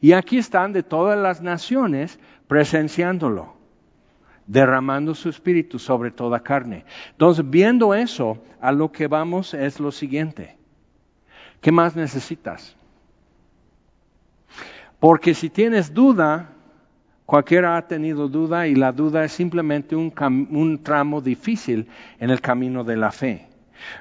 Y aquí están de todas las naciones presenciándolo, derramando su espíritu sobre toda carne. Entonces, viendo eso, a lo que vamos es lo siguiente. ¿Qué más necesitas? Porque si tienes duda, cualquiera ha tenido duda y la duda es simplemente un, un tramo difícil en el camino de la fe.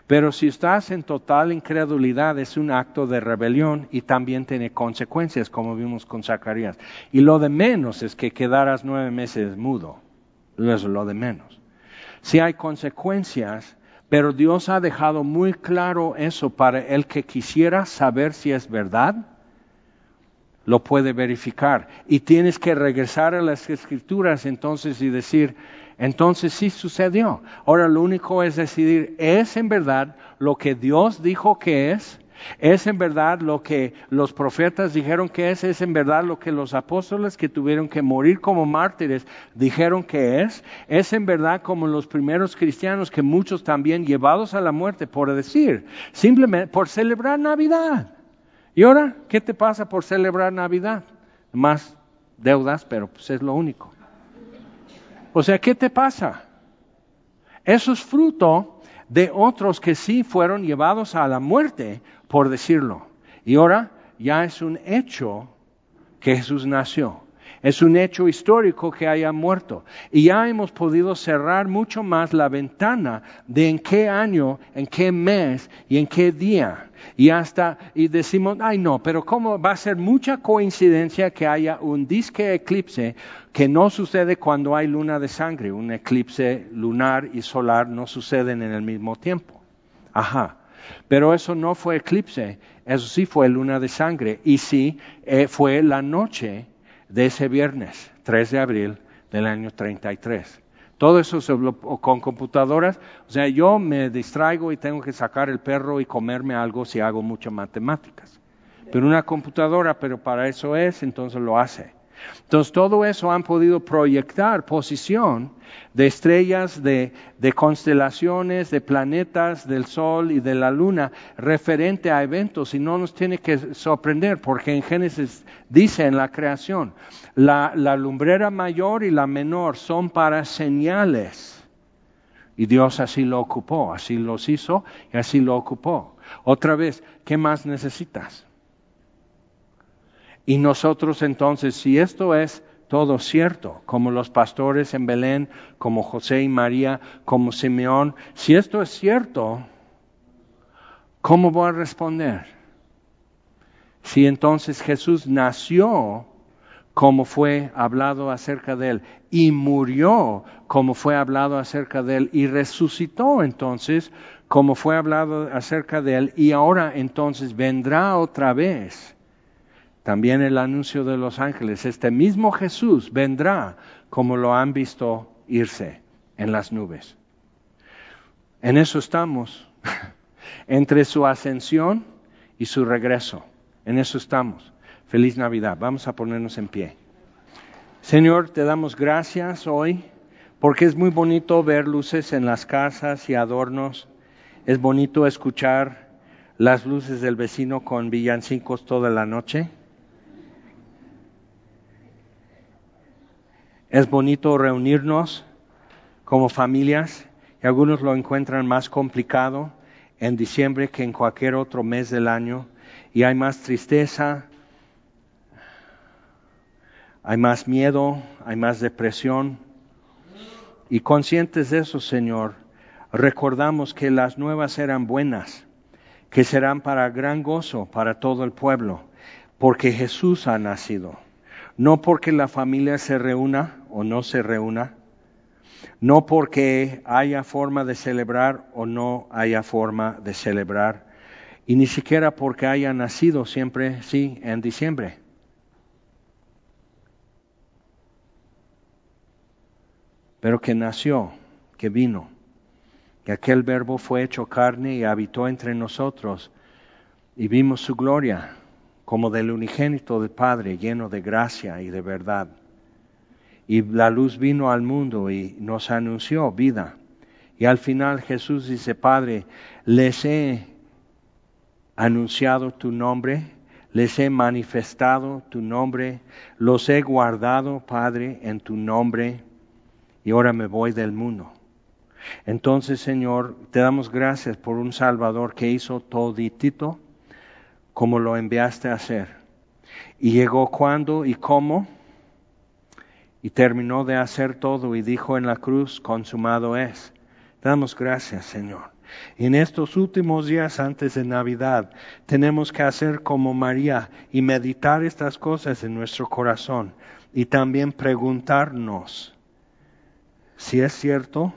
Pero si estás en total incredulidad es un acto de rebelión y también tiene consecuencias, como vimos con Zacarías. Y lo de menos es que quedaras nueve meses mudo. Eso es lo de menos. Si hay consecuencias, pero Dios ha dejado muy claro eso para el que quisiera saber si es verdad, lo puede verificar. Y tienes que regresar a las escrituras entonces y decir, entonces sí sucedió. Ahora lo único es decidir, ¿es en verdad lo que Dios dijo que es? ¿Es en verdad lo que los profetas dijeron que es? ¿Es en verdad lo que los apóstoles que tuvieron que morir como mártires dijeron que es? ¿Es en verdad como los primeros cristianos que muchos también llevados a la muerte por decir, simplemente por celebrar Navidad? ¿Y ahora qué te pasa por celebrar Navidad? Más deudas, pero pues es lo único. O sea, ¿qué te pasa? Eso es fruto de otros que sí fueron llevados a la muerte, por decirlo. Y ahora ya es un hecho que Jesús nació. Es un hecho histórico que haya muerto. Y ya hemos podido cerrar mucho más la ventana de en qué año, en qué mes y en qué día. Y hasta, y decimos, ay no, pero ¿cómo va a ser mucha coincidencia que haya un disque eclipse que no sucede cuando hay luna de sangre? Un eclipse lunar y solar no suceden en el mismo tiempo. Ajá. Pero eso no fue eclipse, eso sí fue luna de sangre. Y sí eh, fue la noche de ese viernes, 3 de abril del año 33. Todo eso con computadoras, o sea, yo me distraigo y tengo que sacar el perro y comerme algo si hago muchas matemáticas. Pero una computadora, pero para eso es, entonces lo hace. Entonces todo eso han podido proyectar posición de estrellas, de, constelaciones, de planetas, del Sol y de la Luna referente a eventos y no nos tiene que sorprender porque en Génesis dice en la creación, la, la lumbrera mayor y la menor son para señales. Y Dios así lo ocupó, así los hizo y así lo ocupó. Otra vez, ¿qué más necesitas? Y nosotros entonces, si esto es todo cierto, como los pastores en Belén, como José y María, como Simeón, si esto es cierto, ¿cómo voy a responder? Si entonces Jesús nació como fue hablado acerca de él, y murió como fue hablado acerca de él, y resucitó entonces como fue hablado acerca de él, y ahora entonces vendrá otra vez. También el anuncio de los ángeles, este mismo Jesús vendrá como lo han visto irse en las nubes. En eso estamos, entre su ascensión y su regreso. En eso estamos. Feliz Navidad. Vamos a ponernos en pie. Señor, te damos gracias hoy porque es muy bonito ver luces en las casas y adornos. Es bonito escuchar las luces del vecino con villancicos toda la noche. Es bonito reunirnos como familias y algunos lo encuentran más complicado en diciembre que en cualquier otro mes del año y hay más tristeza, hay más miedo, hay más depresión. Y conscientes de eso, Señor, recordamos que las nuevas eran buenas, que serán para gran gozo para todo el pueblo, porque Jesús ha nacido. No porque la familia se reúna o no se reúna, no porque haya forma de celebrar o no haya forma de celebrar, y ni siquiera porque haya nacido siempre, sí, en diciembre. Pero que nació, que vino, que aquel verbo fue hecho carne y habitó entre nosotros, y vimos su gloria como del unigénito del Padre, lleno de gracia y de verdad y la luz vino al mundo y nos anunció vida. Y al final Jesús dice, Padre, les he anunciado tu nombre, les he manifestado tu nombre, los he guardado, Padre, en tu nombre, y ahora me voy del mundo. Entonces, Señor, te damos gracias por un Salvador que hizo toditito como lo enviaste a hacer. Y llegó cuando y cómo y terminó de hacer todo y dijo en la cruz, consumado es. Damos gracias, Señor. En estos últimos días antes de Navidad tenemos que hacer como María y meditar estas cosas en nuestro corazón y también preguntarnos si es cierto,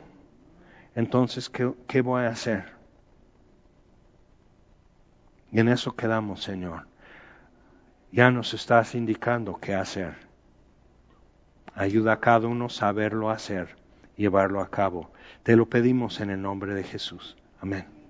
entonces ¿qué, qué voy a hacer? Y en eso quedamos, Señor. Ya nos estás indicando qué hacer. Ayuda a cada uno a saberlo hacer, llevarlo a cabo. Te lo pedimos en el nombre de Jesús. Amén.